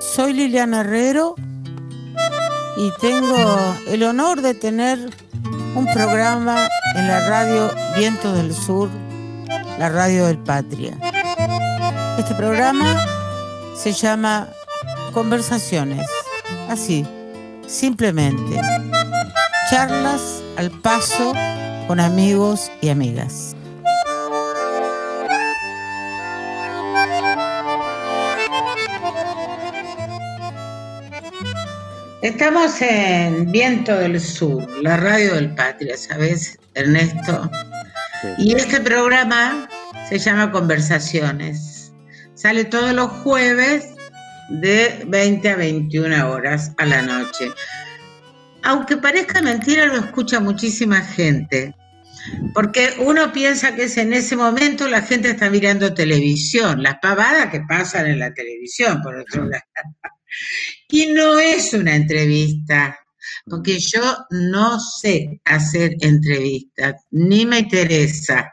Soy Liliana Herrero y tengo el honor de tener un programa en la radio Viento del Sur, la radio del Patria. Este programa se llama Conversaciones, así, simplemente. Charlas al paso con amigos y amigas. Estamos en Viento del Sur, la radio del Patria, ¿sabes, Ernesto? Y este programa se llama Conversaciones. Sale todos los jueves de 20 a 21 horas a la noche. Aunque parezca mentira, lo escucha muchísima gente. Porque uno piensa que es en ese momento la gente está mirando televisión, las pavadas que pasan en la televisión, por otro lado. Y no es una entrevista, porque yo no sé hacer entrevistas, ni me interesa.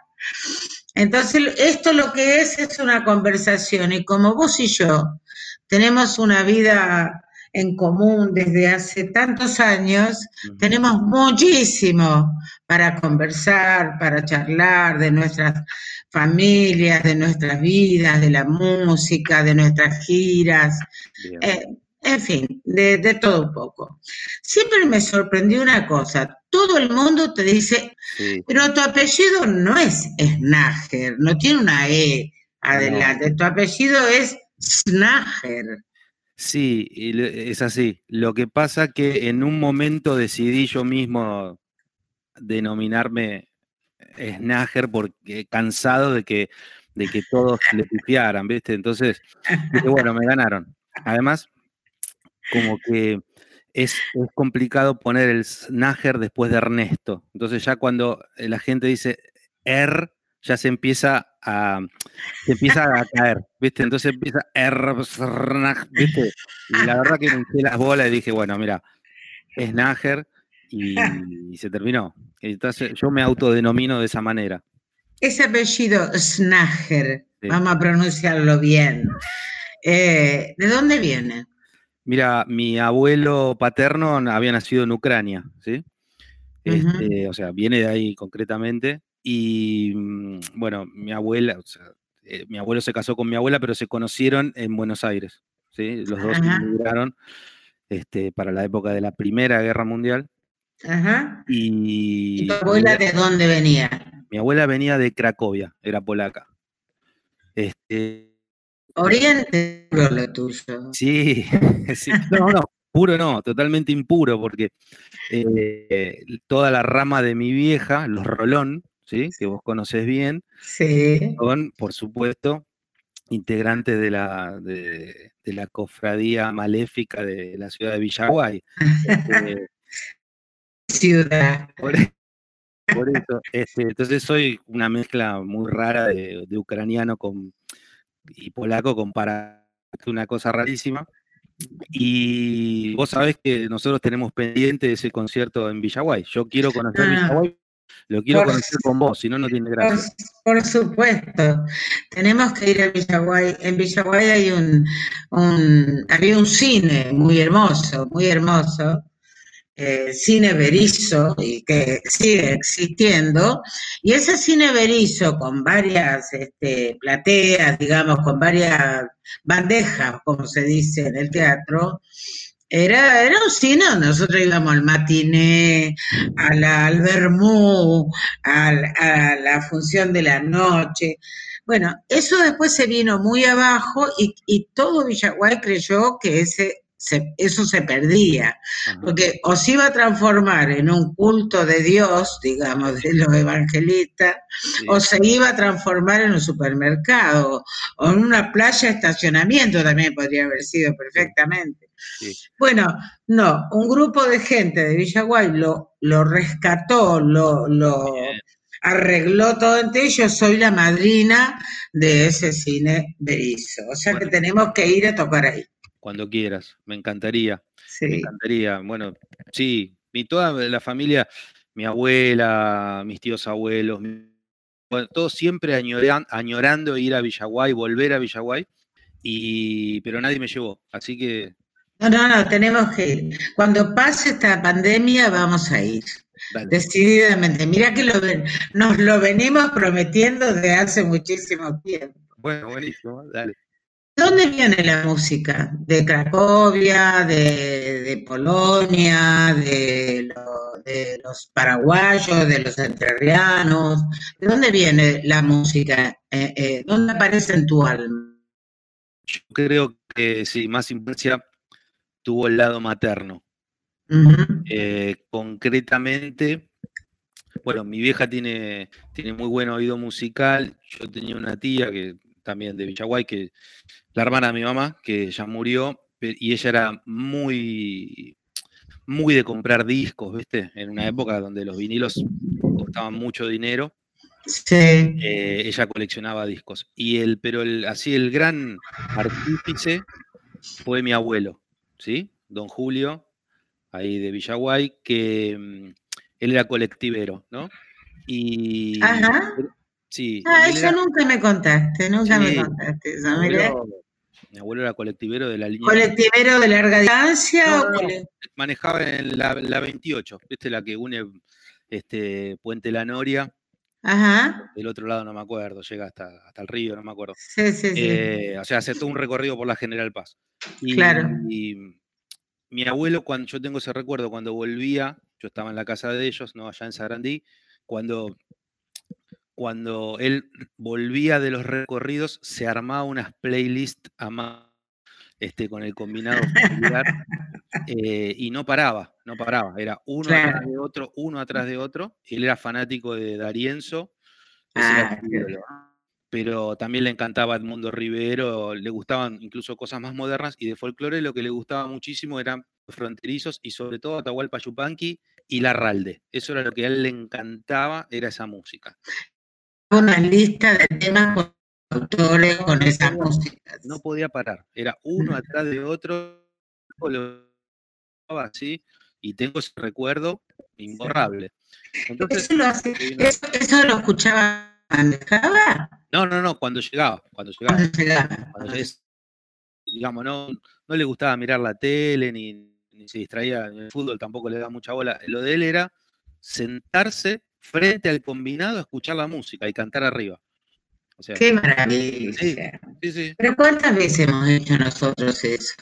Entonces, esto lo que es es una conversación y como vos y yo tenemos una vida en común desde hace tantos años, tenemos muchísimo para conversar, para charlar de nuestras familias, de nuestras vidas, de la música, de nuestras giras. Eh, en fin, de, todo un poco. Siempre me sorprendió una cosa, todo el mundo te dice, pero tu apellido no es Snager, no tiene una E adelante, tu apellido es Snager. Sí, es así. Lo que pasa que en un momento decidí yo mismo denominarme Snager porque cansado de que, de que todos le pifiaran, ¿viste? Entonces, bueno, me ganaron. Además, como que es, complicado poner el Snager después de Ernesto. Entonces ya cuando la gente dice Er, ya se empieza a, se empieza a caer, ¿viste? Entonces empieza Er, ¿viste? Y la verdad que me hice las bolas y dije, bueno, mira, Snager y, y se terminó. Entonces yo me autodenomino de esa manera. Ese apellido Snager, vamos a pronunciarlo bien. Eh, ¿De dónde viene? Mira, mi abuelo paterno había nacido en Ucrania, ¿sí? Este, o sea, viene de ahí concretamente. Y mm, bueno, mi abuela, o sea, eh, mi abuelo se casó con mi abuela, pero se conocieron en Buenos Aires, ¿sí? Los dos emigraron este, para la época de la Primera Guerra Mundial. Ajá. Y, tu abuela de dónde venía? Mi abuela venía de Cracovia, era polaca. Este, Oriente lo tuyo. Sí, sí, no, no, puro no, totalmente impuro, porque eh, toda la rama de mi vieja, los Rolón, ¿sí? que vos conoces bien, son, por supuesto, integrantes de la, de, la cofradía maléfica de la ciudad de Villaguay. Este, ciudad. Por, eso, este, entonces soy una mezcla muy rara de ucraniano con y polaco compara una cosa rarísima. Y vos sabés que nosotros tenemos pendiente ese concierto en Villaguay. Yo quiero conocer ah, Villaguay, lo quiero conocer con vos, si no, no tiene gracia. Por, supuesto, tenemos que ir a Villaguay. En Villaguay hay un, un, había un cine muy hermoso, muy hermoso, eh, cine Berizo y que sigue existiendo, y ese cine Berizo con varias este, plateas, digamos, con varias bandejas, como se dice en el teatro, era, era un cine nosotros íbamos al matiné, al vermú, a, la función de la noche. Bueno, eso después se vino muy abajo y, y todo Villaguay creyó que ese eso se perdía, porque o se iba a transformar en un culto de Dios, digamos, de los evangelistas, o se iba a transformar en un supermercado, o en una playa de estacionamiento también podría haber sido perfectamente. Bueno, no, un grupo de gente de Villaguay lo, lo rescató, lo, lo arregló todo entre ellos, soy la madrina de ese cine Berizo, o sea que tenemos que ir a tocar ahí cuando quieras, me encantaría. Me encantaría. Bueno, sí, mi, toda la familia, mi abuela, mis tíos abuelos, todos siempre añorando ir a Villaguay, volver a Villaguay. y, pero nadie me llevó, así que... No, no, no, tenemos que ir. Cuando pase esta pandemia vamos a ir. Decididamente. Mira que lo, nos lo venimos prometiendo desde hace muchísimo tiempo. Bueno, buenísimo, dale. ¿Dónde viene la música? ¿De Cracovia, de, Polonia, de, los paraguayos, de los entrerrianos? ¿De dónde viene la música? Eh, eh, ¿Dónde aparece en tu alma? Yo creo que sí, más influencia tuvo el lado materno. Eh, concretamente, bueno, mi vieja tiene, tiene muy buen oído musical. Yo tenía una tía que también de Villaguay, que la hermana de mi mamá, que ya murió, y ella era muy, muy de comprar discos, ¿viste? En una época donde los vinilos costaban mucho dinero. Sí. Eh, ella coleccionaba discos. Y el, pero el, así el gran artífice fue mi abuelo, ¿sí? Don Julio, ahí de Villaguay, que mm, él era colectivero, ¿no? Y Ajá. Sí. Ah, eso nunca me contaste, nunca me contaste eso. Mi abuelo, era colectivero de la línea. ¿Colectivero de larga distancia? manejaba en la, 28, ¿viste? La que une este, Puente La Noria. Ajá. Del otro lado no me acuerdo, llega hasta, hasta el río, no me acuerdo. Sí, sí, sí. Eh, o sea, hace todo un recorrido por la General Paz. claro. Y mi abuelo, cuando yo tengo ese recuerdo, cuando volvía, yo estaba en la casa de ellos, ¿no? Allá en Sarandí, cuando cuando él volvía de los recorridos, se armaba unas playlists a este, con el combinado familiar eh, y no paraba, no paraba, era uno atrás de otro, uno atrás de otro. Él era fanático de Darienzo, ah, pero también le encantaba Edmundo Rivero, le gustaban incluso cosas más modernas y de folclore lo que le gustaba muchísimo eran fronterizos y sobre todo Atahualpa Yupanqui y Larralde. Eso era lo que a él le encantaba, era esa música una lista de temas con autores con esas músicas. No podía parar, era uno atrás de otro, lo así, y tengo ese recuerdo imborrable. ¿Eso, lo ¿Eso, lo escuchaba manejaba? No, no, no, cuando llegaba, cuando llegaba. Cuando llegaba. digamos, no, no le gustaba mirar la tele, ni, ni se distraía en el fútbol, tampoco le daba mucha bola. Lo de él era sentarse frente al combinado a escuchar la música y cantar arriba. Qué maravilla. Pero ¿cuántas veces hemos hecho nosotros eso?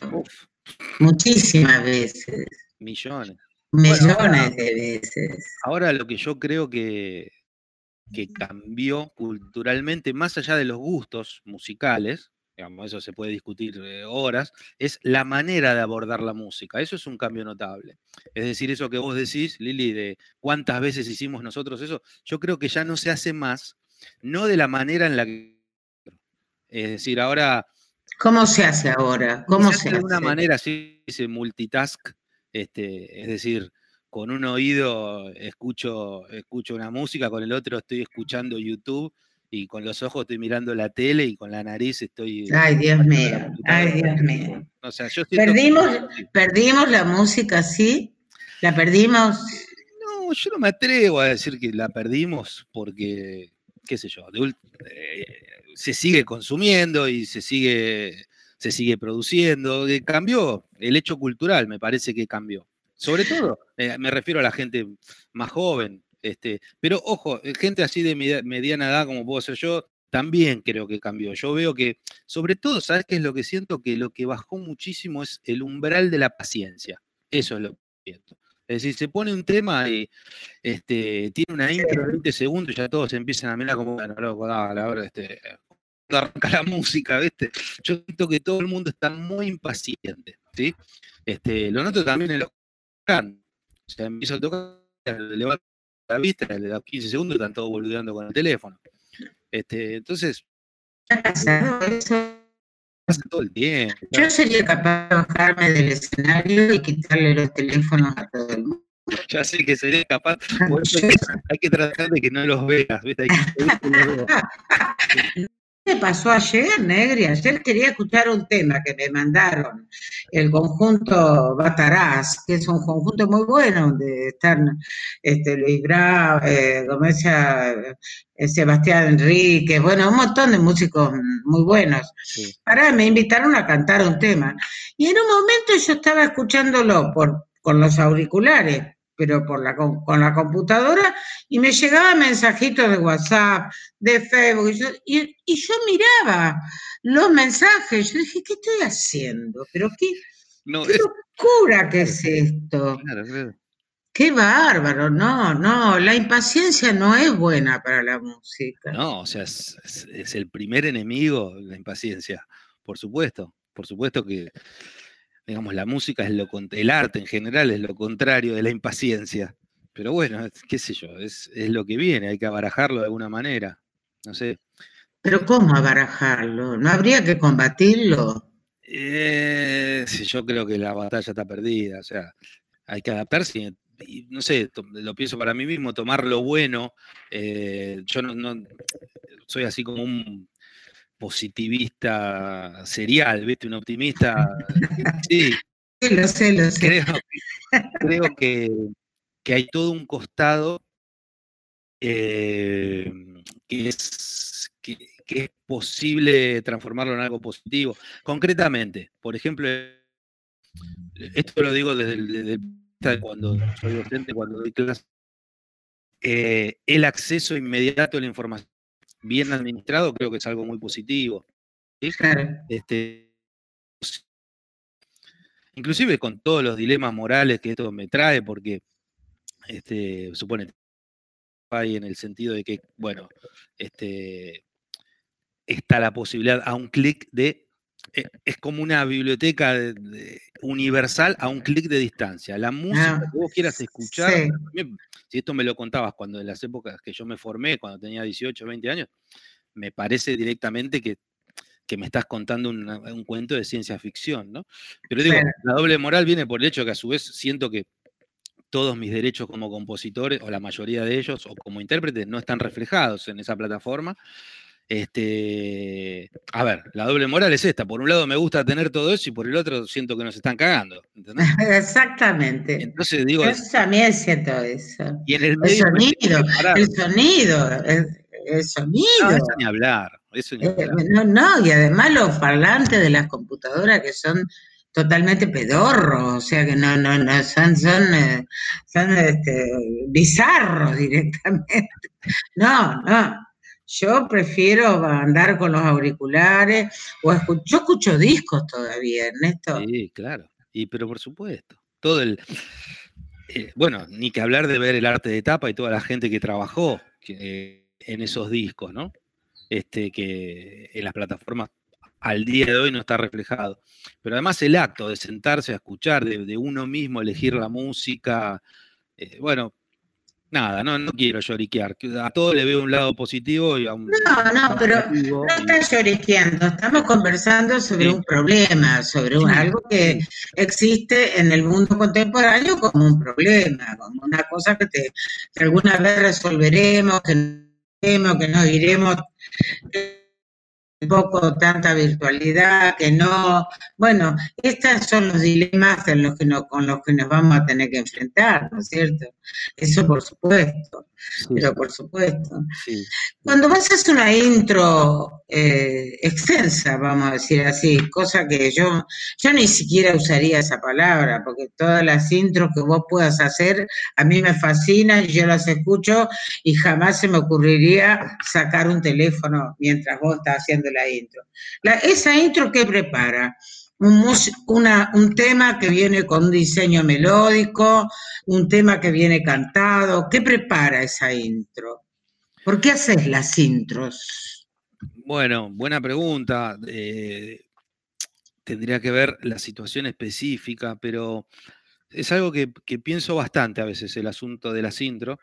Muchísimas veces. Millones. Millones de veces. Ahora lo que yo creo que, que cambió culturalmente, más allá de los gustos musicales, digamos, eso se puede discutir eh, horas, es la manera de abordar la música. Eso es un cambio notable. Es decir, eso que vos decís, Lili, de cuántas veces hicimos nosotros eso, yo creo que ya no se hace más, no de la manera en la que... Es decir, ahora... ¿Cómo se hace ahora? ¿Cómo se, hace? De una manera así, se multitask, este, es decir, con un oído escucho, escucho una música, con el otro estoy escuchando YouTube y con los ojos estoy mirando la tele y con la nariz estoy. Ay, Dios mío, ay, Dios mío. O sea, yo perdimos, perdimos la música, ¿sí? ¿La perdimos? No, yo no me atrevo a decir que la perdimos porque, qué sé yo, eh, se sigue consumiendo y se sigue, se sigue produciendo. Cambió el hecho cultural, me parece que cambió. Sobre todo, eh, me refiero a la gente más joven, este, pero ojo, eh, gente así de mediana edad como puedo ser yo, también creo que cambió. Yo veo que, sobre todo, ¿sabes qué es lo que siento? Que lo que bajó muchísimo es el umbral de la paciencia. Eso es lo que siento. Es decir, se pone un tema y este, tiene una intro de 20 segundos y ya todos empiezan a mirar como, bueno, loco, dale, ahora este, arranca la música, ¿viste? Yo siento que todo el mundo está muy impaciente, ¿sí? Este, lo noto también en los cantos. O sea, empiezo a tocar, levanto la vista, le da 15 segundos y están todos boludeando con el teléfono. Este, entonces. Pasa todo el tiempo. Yo sería capaz de bajarme del escenario y quitarle los teléfonos a todo el mundo. Ya sé que sería capaz. hay que tratar de que no los veas. ¿viste? me pasó ayer, Negri? Ayer quería escuchar un tema que me mandaron el conjunto Batarás, que es un conjunto muy bueno, donde están este, Luis Bravo, eh, eh, Sebastián Enrique, bueno, un montón de músicos muy buenos. Para me invitaron a cantar un tema. Y en un momento yo estaba escuchándolo por, con los auriculares pero por la, con la computadora, y me llegaban mensajitos de WhatsApp, de Facebook, y yo, miraba los mensajes, yo dije, ¿qué estoy haciendo? ¿Pero qué, locura que es esto? Qué bárbaro, no, no, la impaciencia no es buena para la música. No, o sea, es, es el primer enemigo, la impaciencia, por supuesto, por supuesto que digamos, la música es lo el arte en general es lo contrario de la impaciencia. Pero bueno, qué sé yo, es, lo que viene, hay que abarajarlo de alguna manera. No sé. Pero ¿cómo abarajarlo? ¿No habría que combatirlo? Eh, yo creo que la batalla está perdida, o sea, hay que adaptarse y, no sé, lo pienso para mí mismo, tomar lo bueno. Eh, yo no, soy así como un positivista serial, ¿viste? Un optimista. Sí. Lo sé, lo sé. Creo, que, hay todo un costado eh, que, es, que, es posible transformarlo en algo positivo. Concretamente, por ejemplo, esto lo digo desde, el, cuando soy docente, cuando doy clases, eh, el acceso inmediato a la información bien administrado, creo que es algo muy positivo. Este, inclusive con todos los dilemas morales que esto me trae, porque este, supone hay en el sentido de que, bueno, este, está la posibilidad a un clic de es como una biblioteca universal a un clic de distancia. La música ah, que vos quieras escuchar, si esto me lo contabas cuando en las épocas que yo me formé, cuando tenía 18, 20 años, me parece directamente que, me estás contando un cuento de ciencia ficción, ¿no? Pero digo, la doble moral viene por el hecho que a su vez siento que todos mis derechos como compositores, o la mayoría de ellos, o como intérprete, no están reflejados en esa plataforma. Este, a ver, la doble moral es esta. Por un lado me gusta tener todo eso y por el otro siento que nos están cagando. Exactamente. Entonces digo. Yo también siento eso. Y en el, medio sonido, el sonido, el, sonido. No, eso ni hablar. Eso ni eh, hablar. no, no, y además los parlantes de las computadoras que son totalmente pedorros, o sea que no, no, no, son, son, eh, son este, bizarros directamente. No, no. Yo prefiero andar con los auriculares o escucho, yo escucho discos todavía, Ernesto. Sí, claro. Y pero por supuesto, todo el eh, bueno, ni que hablar de ver el arte de tapa y toda la gente que trabajó en esos discos, ¿no? Este, que en las plataformas al día de hoy no está reflejado. Pero además el acto de sentarse a escuchar, de, uno mismo elegir la música, eh, bueno, Nada, no, no quiero lloriquear. A todo le veo un lado positivo y a un. No, no, pero no estás lloriqueando. Estamos conversando sobre un problema, sobre algo que existe en el mundo contemporáneo como un problema, como una cosa que, te, que alguna vez resolveremos, que, que nos iremos poco tanta virtualidad, que no, bueno, estos son los dilemas en los que no, con los que nos vamos a tener que enfrentar, ¿no es cierto? Eso por supuesto, pero por supuesto. Cuando vas a hacer una intro eh, extensa, vamos a decir así, cosa que yo, yo ni siquiera usaría esa palabra, porque todas las intros que vos puedas hacer a mí me fascinan, yo las escucho y jamás se me ocurriría sacar un teléfono mientras vos estás haciendo la intro. esa intro que prepara un, una, un tema que viene con un diseño melódico, un tema que viene cantado. ¿Qué prepara esa intro? ¿Por qué haces las intros? Bueno, buena pregunta. Eh, tendría que ver la situación específica, pero es algo que, pienso bastante a veces, el asunto de las intros.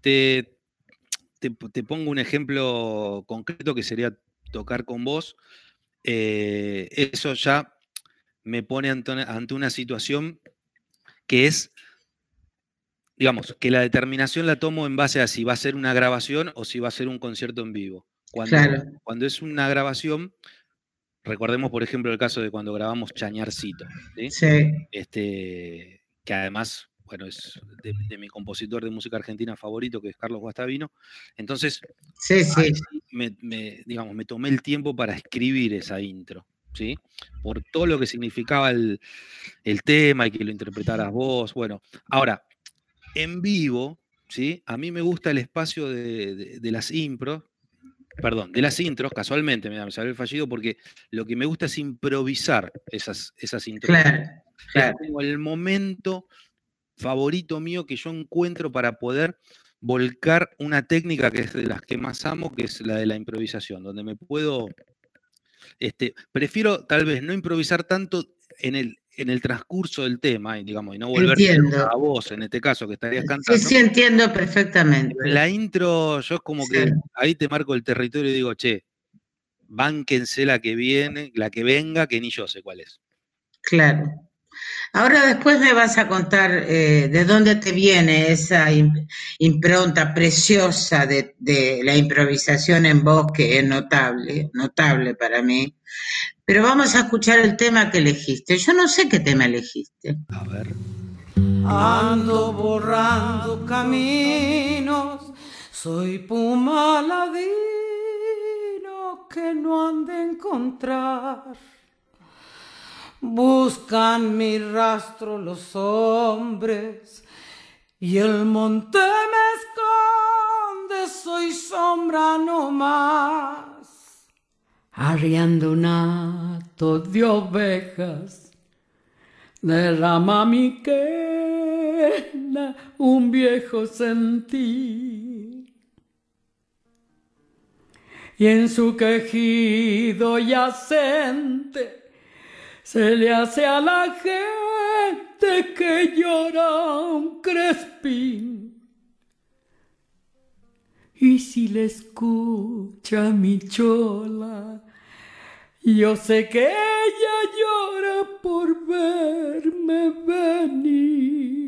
Te, te, pongo un ejemplo concreto que sería tocar con vos. Eh, eso ya me pone ante una situación que es, digamos, que la determinación la tomo en base a si va a ser una grabación o si va a ser un concierto en vivo. Cuando, cuando es una grabación, recordemos, por ejemplo, el caso de cuando grabamos Chañarcito, ¿sí? Este, que además, bueno, es de, mi compositor de música argentina favorito, que es Carlos Guastavino. Entonces, sí, sí. Me, digamos, me tomé el tiempo para escribir esa intro. ¿Sí? Por todo lo que significaba el, tema y que lo interpretaras vos. Bueno, ahora, en vivo, ¿sí? A mí me gusta el espacio de, de las impros, perdón, de las intros, casualmente me, salió el fallido porque lo que me gusta es improvisar esas, esas intros. Claro, el momento favorito mío que yo encuentro para poder volcar una técnica que es de las que más amo, que es la de la improvisación, donde me puedo, este, prefiero tal vez no improvisar tanto en el, en el transcurso del tema, y, digamos, y no volver a vos, en este caso, que estarías cantando. Sí, sí, entiendo perfectamente. La intro, yo es como que ahí te marco el territorio y digo, che, bánquense la que viene, la que venga, que ni yo sé cuál es. Claro. Ahora después me vas a contar eh, de dónde te viene esa impronta preciosa de, de, la improvisación en voz, que es notable, notable para mí. Pero vamos a escuchar el tema que elegiste. Yo no sé qué tema elegiste. A ver. Ando borrando caminos, soy puma ladino que no han de encontrar. Buscan mi rastro los hombres y el monte me esconde, soy sombra no más arriando un de ovejas, derrama mi quena un viejo sentir. Y en su quejido yacente se le hace a la gente que llora un crespín. Y si le escucha mi chola, yo sé que ella llora por verme venir.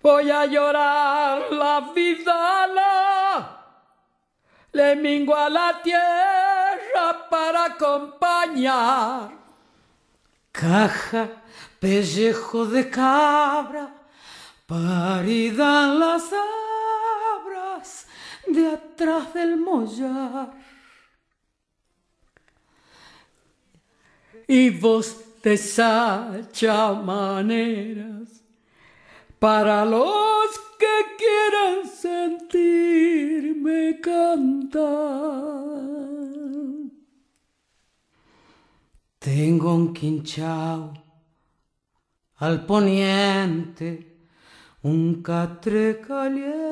Voy a llorar la vida, le mingo a la tierra para acompañar. Caja, pellejo de cabra, parida en las abras de atrás del mollar. y vos te sacha maneras para los que quieran sentirme cantar. Tengo un quinchao al poniente, un catre caliente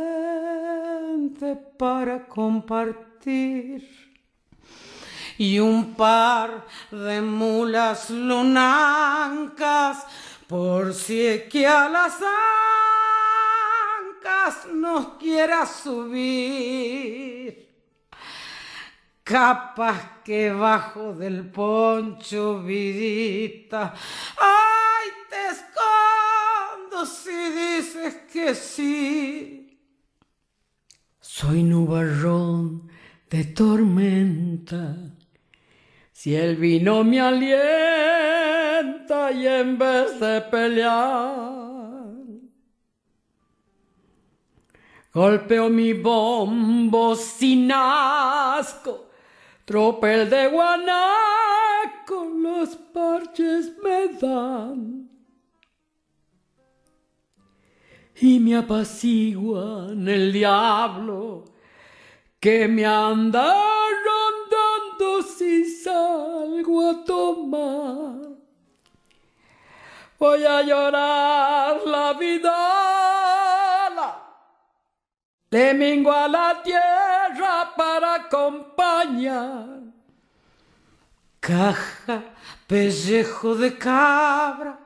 para compartir y un par de mulas lunancas por si que a las ancas nos quiera subir. Capaz que bajo del poncho vidita, ay, te escondo si dices que sí. Soy nubarrón de tormenta. Si el vino me alienta y en vez de pelear, golpeo mi bombo sin asco, tropel de guanaco, los parches me dan. Y me apaciguan el diablo que me anda si salgo a tomar. Voy a llorar la vida, le mingo a la tierra para acompañar. Caja, pellejo de cabra,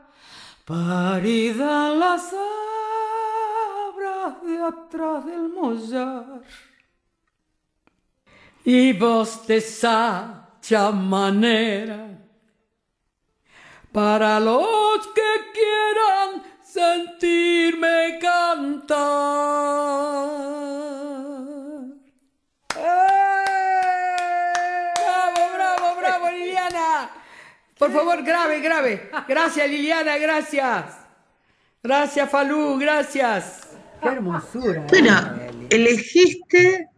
parida en las abras de atrás del mollar y voz de sacha manera para los que quieran sentirme cantar. Favor, grave, grave. Gracias, Liliana, gracias. Gracias, Falú, gracias. Qué hermosura. Bueno, elegiste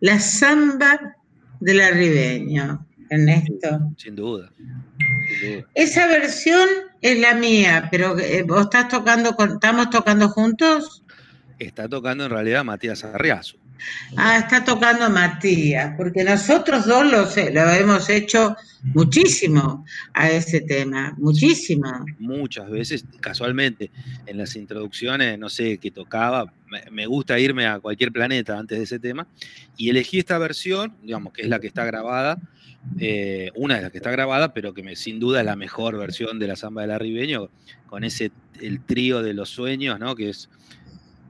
la samba de la Ribeño, Ernesto. Sin duda. sin duda. Esa versión es la mía, pero eh, vos estás tocando, con, ¿estamos tocando juntos? Está tocando en realidad Matías Arriazo. Ah, está tocando Matías, porque nosotros dos lo, hemos hecho muchísimo a ese tema, muchísimo. Muchas veces, casualmente, en las introducciones, no sé qué tocaba, me, gusta irme a cualquier planeta antes de ese tema, y elegí esta versión, digamos, que es la que está grabada, eh, una de las que está grabada, pero que sin duda es la mejor versión de la samba de la Ribeño, con ese, el trío de los sueños, ¿no? Que es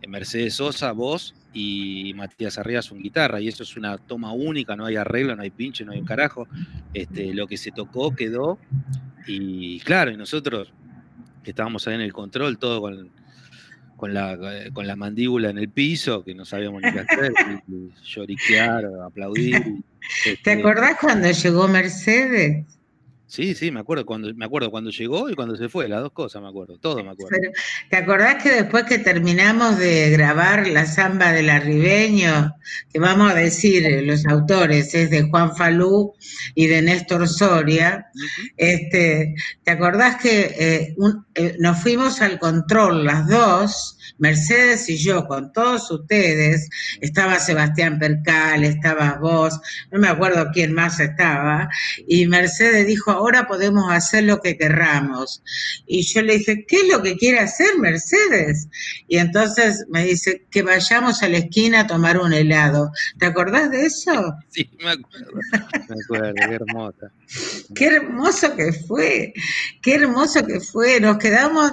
Mercedes Sosa, voz, y Matías Arrias un guitarra, y eso es una toma única, no hay arreglo, no hay pinche, no hay un carajo. Este, lo que se tocó quedó, y claro, y nosotros que estábamos ahí en el control, todo con, con, la, con la mandíbula en el piso, que no sabíamos ni qué hacer, lloriquear, aplaudir. ¿Te este, acordás cuando llegó Mercedes? Sí, sí, me acuerdo cuando me acuerdo cuando llegó y cuando se fue, las dos cosas me acuerdo, todo me acuerdo. Pero, ¿Te acordás que después que terminamos de grabar la samba de la Ribeño, que vamos a decir eh, los autores, es de Juan Falú y de Néstor Soria, este, ¿te acordás que eh, un- eh, nos fuimos al control las dos, Mercedes y yo, con todos ustedes, estaba Sebastián Percal, estabas vos, no me acuerdo quién más estaba, y Mercedes dijo, ahora podemos hacer lo que querramos. Y yo le dije, ¿qué es lo que quiere hacer Mercedes? Y entonces me dice, que vayamos a la esquina a tomar un helado. ¿Te acordás de eso? Sí, me acuerdo. Me acuerdo, qué hermosa. Qué hermoso que fue, qué hermoso que fue. Nos quedamos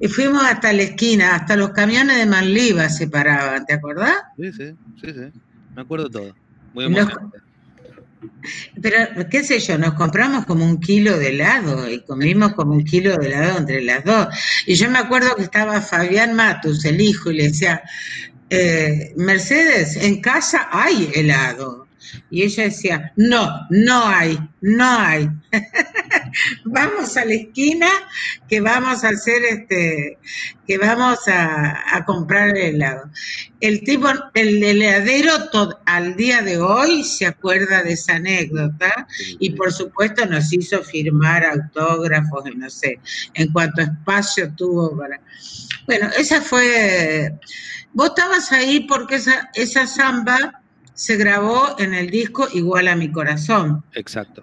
y fuimos hasta la esquina, hasta los camiones de Manliva se paraban, ¿te acordás? Sí, sí, sí, sí. Me acuerdo todo. Muy emocionante. Pero, qué sé yo, nos compramos como un kilo de helado y comimos como un kilo de helado entre las dos. Y yo me acuerdo que estaba Fabián Matus, el hijo, y le decía, eh, Mercedes, en casa hay helado. Y ella decía, no, no hay, no hay. vamos a la esquina que vamos a hacer este, que vamos a, a comprar el helado. El tipo, el heladero al día de hoy se acuerda de esa anécdota y por supuesto nos hizo firmar autógrafos y no sé, en cuanto espacio tuvo para... Bueno, esa fue... Vos estabas ahí porque esa, esa samba se grabó en el disco Igual a mi corazón. Exacto,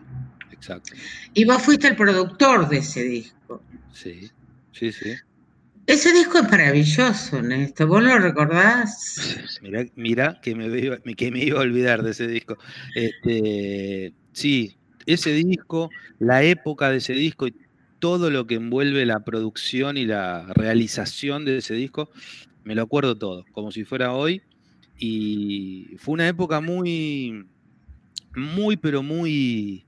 exacto. y vos fuiste el productor de ese disco. Sí, sí, sí. Ese disco es maravilloso, Néstor. ¿Vos lo recordás? Mira, mira que, me iba, que me iba a olvidar de ese disco. Este, sí, ese disco, la época de ese disco y todo lo que envuelve la producción y la realización de ese disco, me lo acuerdo todo, como si fuera hoy. Y fue una época muy, muy, pero muy,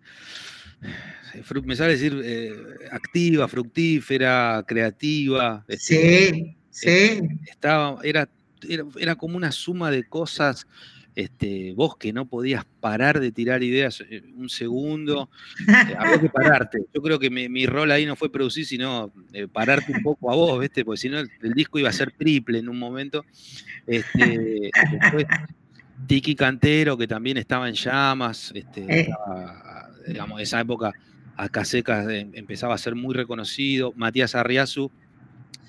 me sale decir, eh, activa, fructífera, creativa. este, Sí, sí. estaba, era, era, era como una suma de cosas, este, vos que no podías parar de tirar ideas eh, un segundo, eh, había que pararte. Yo creo que mi, mi rol ahí no fue producir, sino eh, pararte un poco a vos, ¿viste? Porque si no, el, el disco iba a ser triple en un momento. Este, después, Tiki Cantero, que también estaba en llamas, este, Eh. estaba, digamos, esa época acá secas eh, empezaba a ser muy reconocido. Matías Arriazu,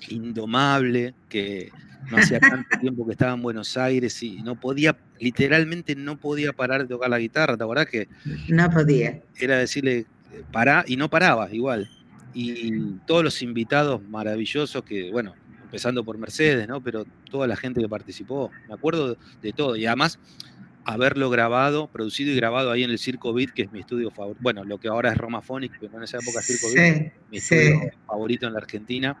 indomable, que no hacía tanto tiempo que estaba en Buenos Aires y no podía, literalmente no podía parar de tocar la guitarra, ¿te acordás que No podía. era decirle eh, pará y no paraba igual? Y todos los invitados maravillosos que, bueno, empezando por Mercedes, ¿no? Pero toda la gente que participó, me acuerdo de todo. Y además, haberlo grabado, producido y grabado ahí en el Circo Beat, que es mi estudio favorito. Bueno, lo que ahora es Roma Phonics, pero en esa época Circo Beat, Sí, mi sí. estudio favorito en la Argentina.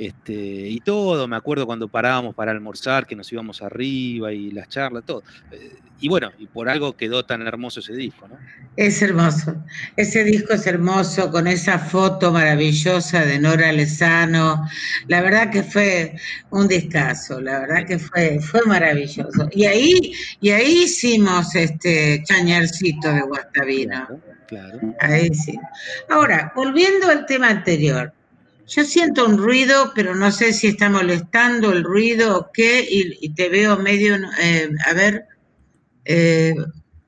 Este, y todo, me acuerdo cuando parábamos para almorzar, que nos íbamos arriba y las charlas, todo. Eh, Y bueno, y por algo quedó tan hermoso ese disco, ¿no? Es hermoso. Ese disco es hermoso con esa foto maravillosa de Nora Lezano. La verdad que fue un discazo, la verdad que fue, fue maravilloso. Y ahí, y ahí hicimos este chañarcito de Guastavino. Claro, Claro. Ahí sí. Ahora, volviendo al tema anterior, yo siento un ruido, pero no sé si está molestando el ruido o qué, y, te veo medio, eh, a ver, eh,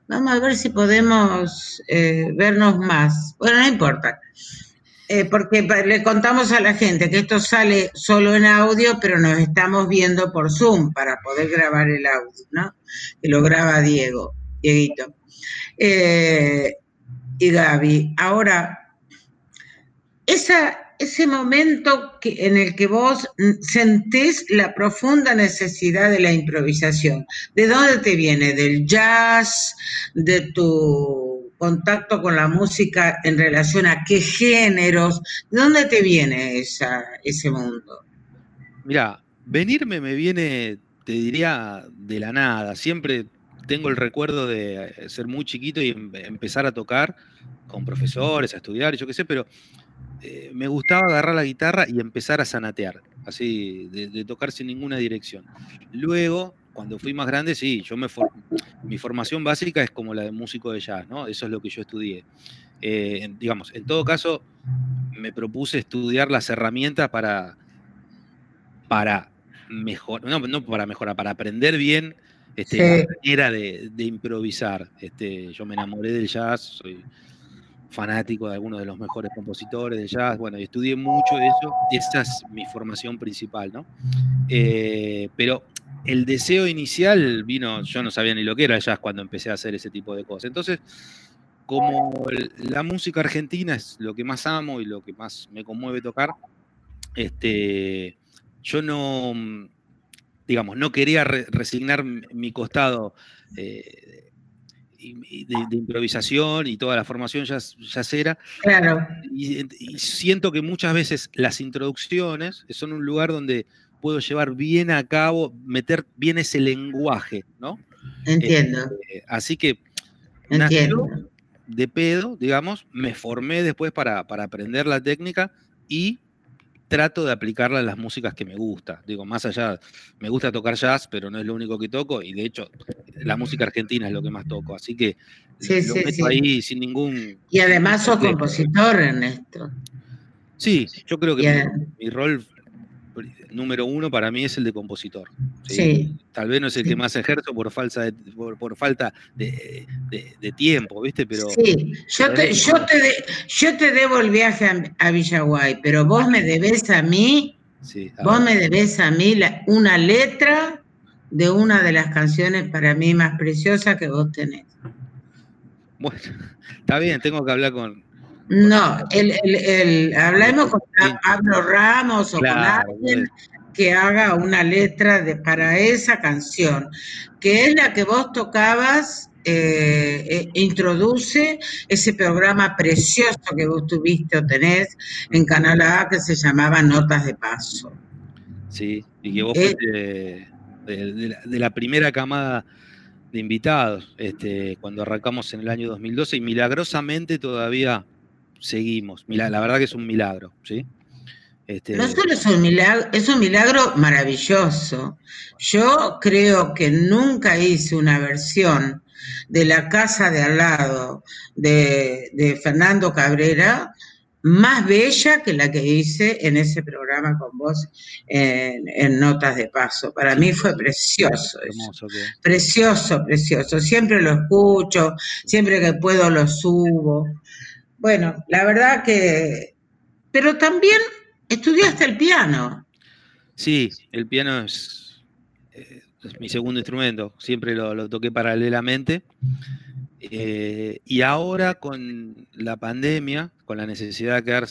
vamos a ver si podemos eh, vernos más. Bueno, no importa, porque le contamos a la gente que esto sale solo en audio, pero nos estamos viendo por Zoom para poder grabar el audio, ¿no? Que lo graba Diego, Dieguito. y Gaby, ahora, esa ese momento en el que vos sentís la profunda necesidad de la improvisación. ¿De dónde te viene? ¿Del jazz? ¿De tu contacto con la música en relación a qué géneros? ¿De dónde te viene esa, ese mundo? Mira, venirme me viene, te diría, de la nada. Siempre tengo el recuerdo de ser muy chiquito y em, empezar a tocar con profesores, a estudiar, yo qué sé, pero eh, me gustaba agarrar la guitarra y empezar a sanatear, así, de, tocar sin ninguna dirección. Luego, cuando fui más grande, sí, yo me mi formación básica es como la de músico de jazz, ¿no? Eso es lo que yo estudié. Eh, digamos, en todo caso, me propuse estudiar las herramientas para, para mejorar, no, para mejorar, para aprender bien este, la manera de, de, improvisar. Este, yo me enamoré del jazz, soy fanático de algunos de los mejores compositores de jazz, bueno, y estudié mucho eso, y esa es mi formación principal, ¿no? Eh, pero el deseo inicial vino, yo no sabía ni lo que era el jazz cuando empecé a hacer ese tipo de cosas. Entonces, como la música argentina es lo que más amo y lo que más me conmueve tocar, este, yo no, digamos, no quería resignar mi costado eh, de, improvisación y toda la formación ya, ya Claro. Y, siento que muchas veces las introducciones son un lugar donde puedo llevar bien a cabo, meter bien ese lenguaje, ¿no? Entiendo. Eh, así que Entiendo. de pedo, digamos, me formé después para, para aprender la técnica y trato de aplicarla a las músicas que me gusta. Digo, más allá, me gusta tocar jazz, pero no es lo único que toco, y de hecho, la música argentina es lo que más toco, así que lo meto ahí sin ningún... Y además sos compositor, Ernesto. Sí, yo creo que mi, rol número uno para mí es el de compositor. ¿Sí? Tal vez no es el que más ejerzo por, falsa por, falta de, tiempo, ¿viste? Pero, sí, yo te, yo, te yo te debo el viaje a, Villaguay, pero vos me debes a mí, vos me debes a mí una letra de una de las canciones para mí más preciosas que vos tenés. Bueno, está bien, tengo que hablar con, no, el, el, hablemos con Pablo Ramos o con alguien que haga una letra de, para esa canción, que es la que vos tocabas, eh, eh, introduce ese programa precioso que vos tuviste o tenés en Canal A que se llamaba Notas de Paso. Sí, y que vos eh, fuiste de, la, primera camada de invitados, este, cuando arrancamos en el año 2012 y milagrosamente todavía seguimos. La verdad que es un milagro, ¿sí? Este... No solo es un milagro, es un milagro maravilloso. Yo creo que nunca hice una versión de la casa de al lado de, Fernando Cabrera más bella que la que hice en ese programa con vos en, Notas de Paso. Para mí fue precioso. Precioso, precioso. Siempre lo escucho, siempre que puedo lo subo. Bueno, la verdad que... Pero también estudiaste el piano. Sí, el piano es, eh, mi segundo instrumento, siempre lo, toqué paralelamente. Eh, y ahora con la pandemia, con la necesidad de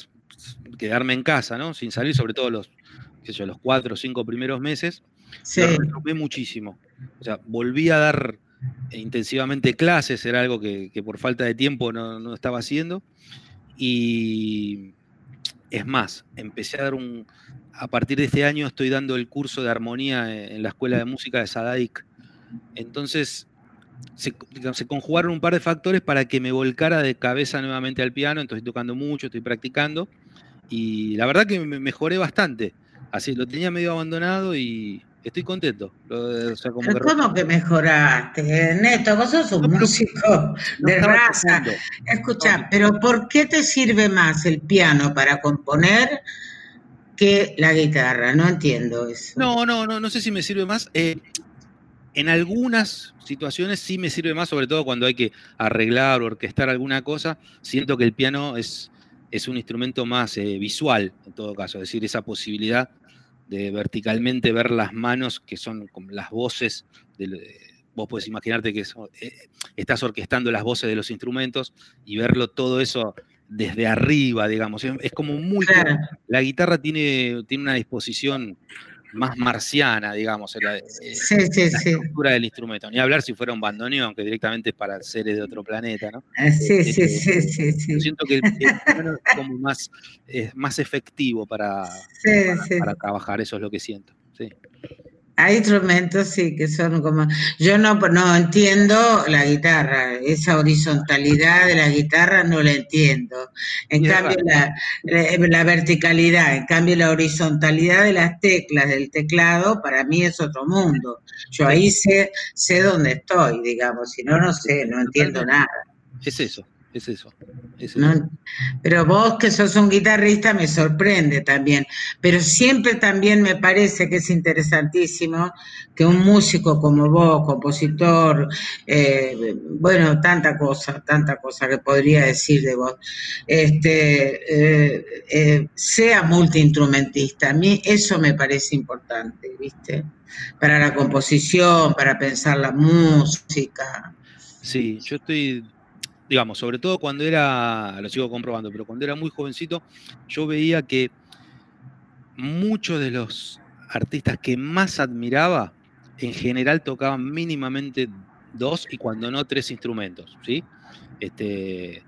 quedarme en casa, ¿no? Sin salir, sobre todo los, los cuatro o cinco primeros meses, sí. lo muchísimo. O sea, volví a dar intensivamente clases, era algo que, por falta de tiempo no, estaba haciendo. Y es más, empecé a dar un... A partir de este año estoy dando el curso de armonía en la Escuela de Música de Sadaic. Entonces, se, se, conjugaron un par de factores para que me volcara de cabeza nuevamente al piano. Entonces estoy tocando mucho, estoy practicando. Y la verdad que me mejoré bastante. Así, lo tenía medio abandonado y, estoy contento. ¿Cómo que mejoraste? Neto, vos sos un músico de raza. Escucha, pero ¿por qué te sirve más el piano para componer que la guitarra? No entiendo eso. No, no, no, no sé si me sirve más. Eh, en algunas situaciones sí me sirve más, sobre todo cuando hay que arreglar o orquestar alguna cosa. Siento que el piano es, es un instrumento más eh, visual, en todo caso, es decir, esa posibilidad de verticalmente ver las manos, que son como las voces. De, vos puedes imaginarte que eh, estás orquestando las voces de los instrumentos y verlo todo eso desde arriba, digamos. Es, como muy... La guitarra tiene, tiene una disposición más marciana, digamos, en la, estructura del instrumento. Ni hablar si fuera un bandoneón, que directamente es para seres de otro planeta, ¿no? Ah, sí, este, sí, sí, sí, Siento que el, piano es como más, es más efectivo para, para, trabajar, eso es lo que siento. Sí. Hay instrumentos, sí, que son como... Yo no, no entiendo la guitarra, esa horizontalidad de la guitarra no la entiendo. En cambio, la, la, verticalidad, en cambio, la horizontalidad de las teclas del teclado, para mí es otro mundo. Yo ahí sé, sé dónde estoy, digamos, si no, no sé, no entiendo nada. Es eso es eso. pero vos que sos un guitarrista me sorprende también, pero siempre también me parece que es interesantísimo que un músico como vos, compositor, eh, bueno, tanta cosa, tanta cosa que podría decir de vos, este, eh, eh, sea multiinstrumentista. A mí eso me parece importante, ¿viste? Para la composición, para pensar la música. Sí, yo estoy digamos, sobre todo cuando era, lo sigo comprobando, pero cuando era muy jovencito, yo veía que muchos de los artistas que más admiraba, en general tocaban mínimamente dos y cuando no tres instrumentos, ¿sí? Este,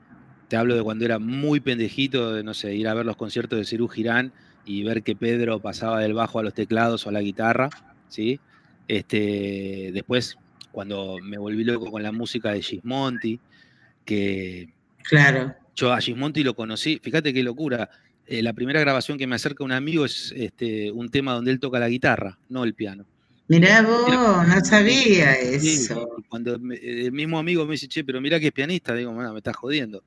te hablo de cuando era muy pendejito, de no sé, ir a ver los conciertos de Cerú Girán y ver que Pedro pasaba del bajo a los teclados o a la guitarra, ¿sí? Este, después, cuando me volví loco con la música de Gismonti, que claro. yo a Gismonti lo conocí, fíjate qué locura. Eh, la primera grabación que me acerca un amigo es este, un tema donde él toca la guitarra, no el piano. Mirá vos, no sabía eso. cuando el mismo amigo me dice, che, pero mirá que es pianista, digo, bueno, me estás jodiendo.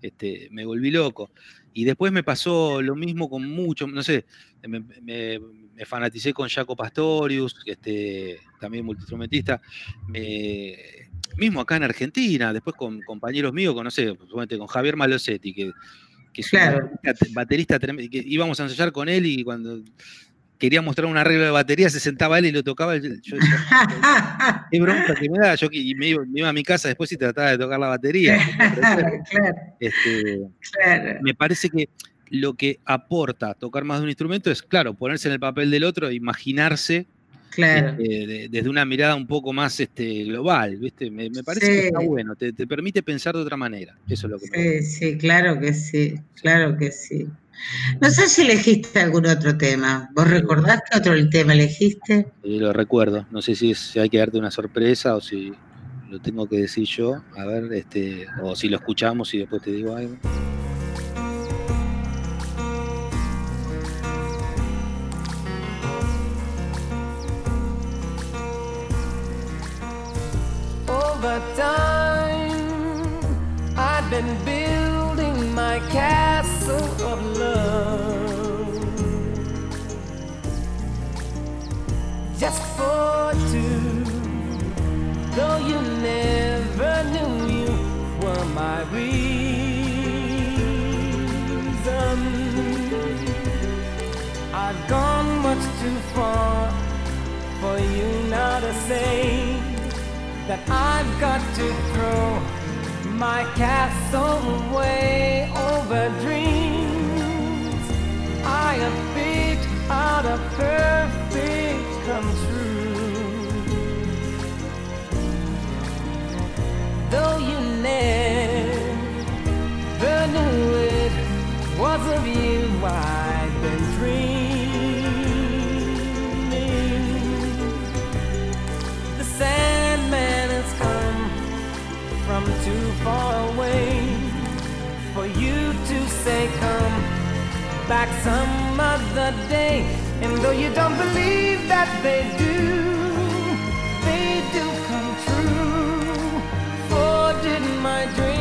Este, me volví loco. Y después me pasó lo mismo con muchos, no sé, me, fanaticé con Jaco Pastorius, este, también multiinstrumentista. Me, mismo acá en Argentina, después con compañeros míos, con, no sé, con Javier Malosetti, que, que es un baterista tremendo, que íbamos a ensayar con él y cuando quería mostrar un arreglo de batería, se sentaba él y lo tocaba. Yo qué bronca que me da. Yo y me, iba, a mi casa después y trataba de tocar la batería. Este, me parece que lo que aporta tocar más de un instrumento es, claro, ponerse en el papel del otro, imaginarse Claro. Este, desde una mirada un poco más este, global, ¿viste? Me, parece que está bueno, te, permite pensar de otra manera. Eso es lo que Sí, sí, claro que sí, claro que sí. No sé si elegiste algún otro tema. ¿Vos recordás qué otro tema elegiste? Sí, lo recuerdo. No sé si, si hay que darte una sorpresa o si lo tengo que decir yo. A ver, este, o si lo escuchamos y después te digo algo. Say that I've got to throw my castle away over dreams. I have picked out a perfect come true. Though you never knew it was of you I've back some other day. And though you don't believe that they do, they do come true. For did my dreams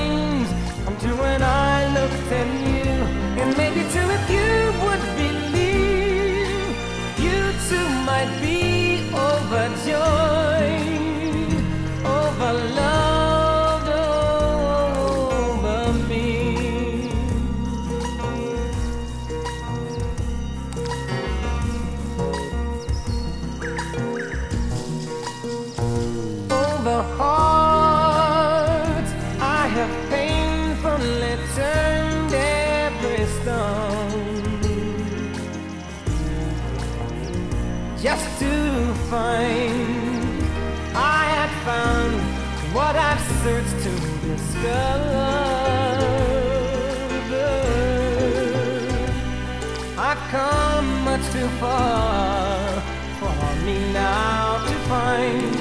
find I had found what I've searched to discover. I've come much too far for me now to find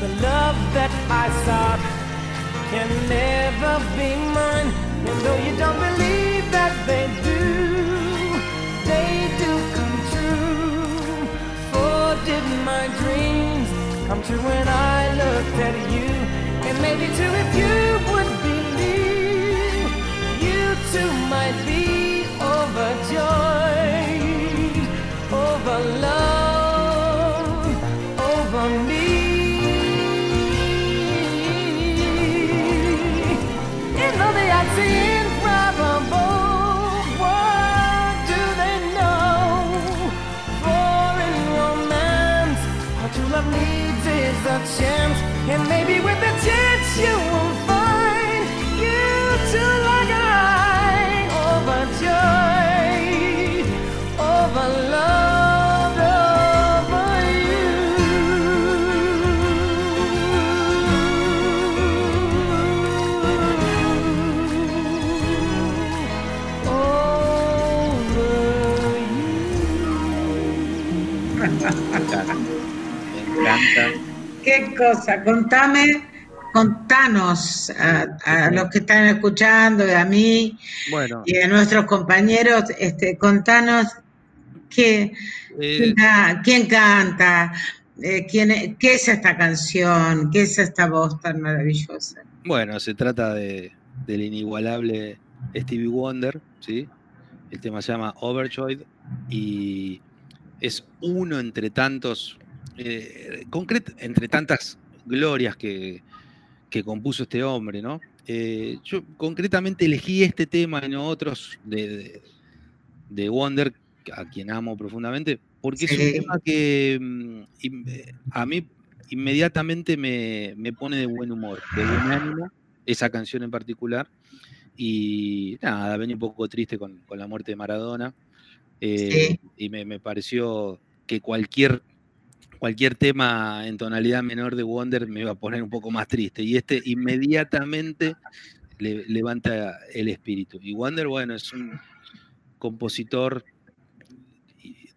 the love that I sought can never be mine. And though you don't believe that they do, true when I looked at you? And maybe too if you would believe, you too might be cosa, contame, contanos a, a los que están escuchando y a mí Bueno, y a nuestros compañeros, este, contanos qué, eh, quién, ca- quién canta, eh, quién, qué es esta canción, qué es esta voz tan maravillosa. bueno, se trata de, del inigualable Stevie Wonder, ¿sí? El tema se llama Overjoyed y es uno entre tantos, eh, concret- entre tantas glorias que, que compuso este hombre, ¿no? Eh, yo concretamente elegí este tema y no otros de, de- de Wonder, a quien amo profundamente, porque es un tema que mm, a mí inmediatamente me, me pone de buen humor, de buen ánimo, esa canción en particular. Y nada, venía un poco triste con, con la muerte de Maradona. eh, Y me, me pareció que cualquier, cualquier tema en tonalidad menor de Wonder me iba a poner un poco más triste. Y este inmediatamente le- levanta el espíritu. Y Wonder, bueno, es un compositor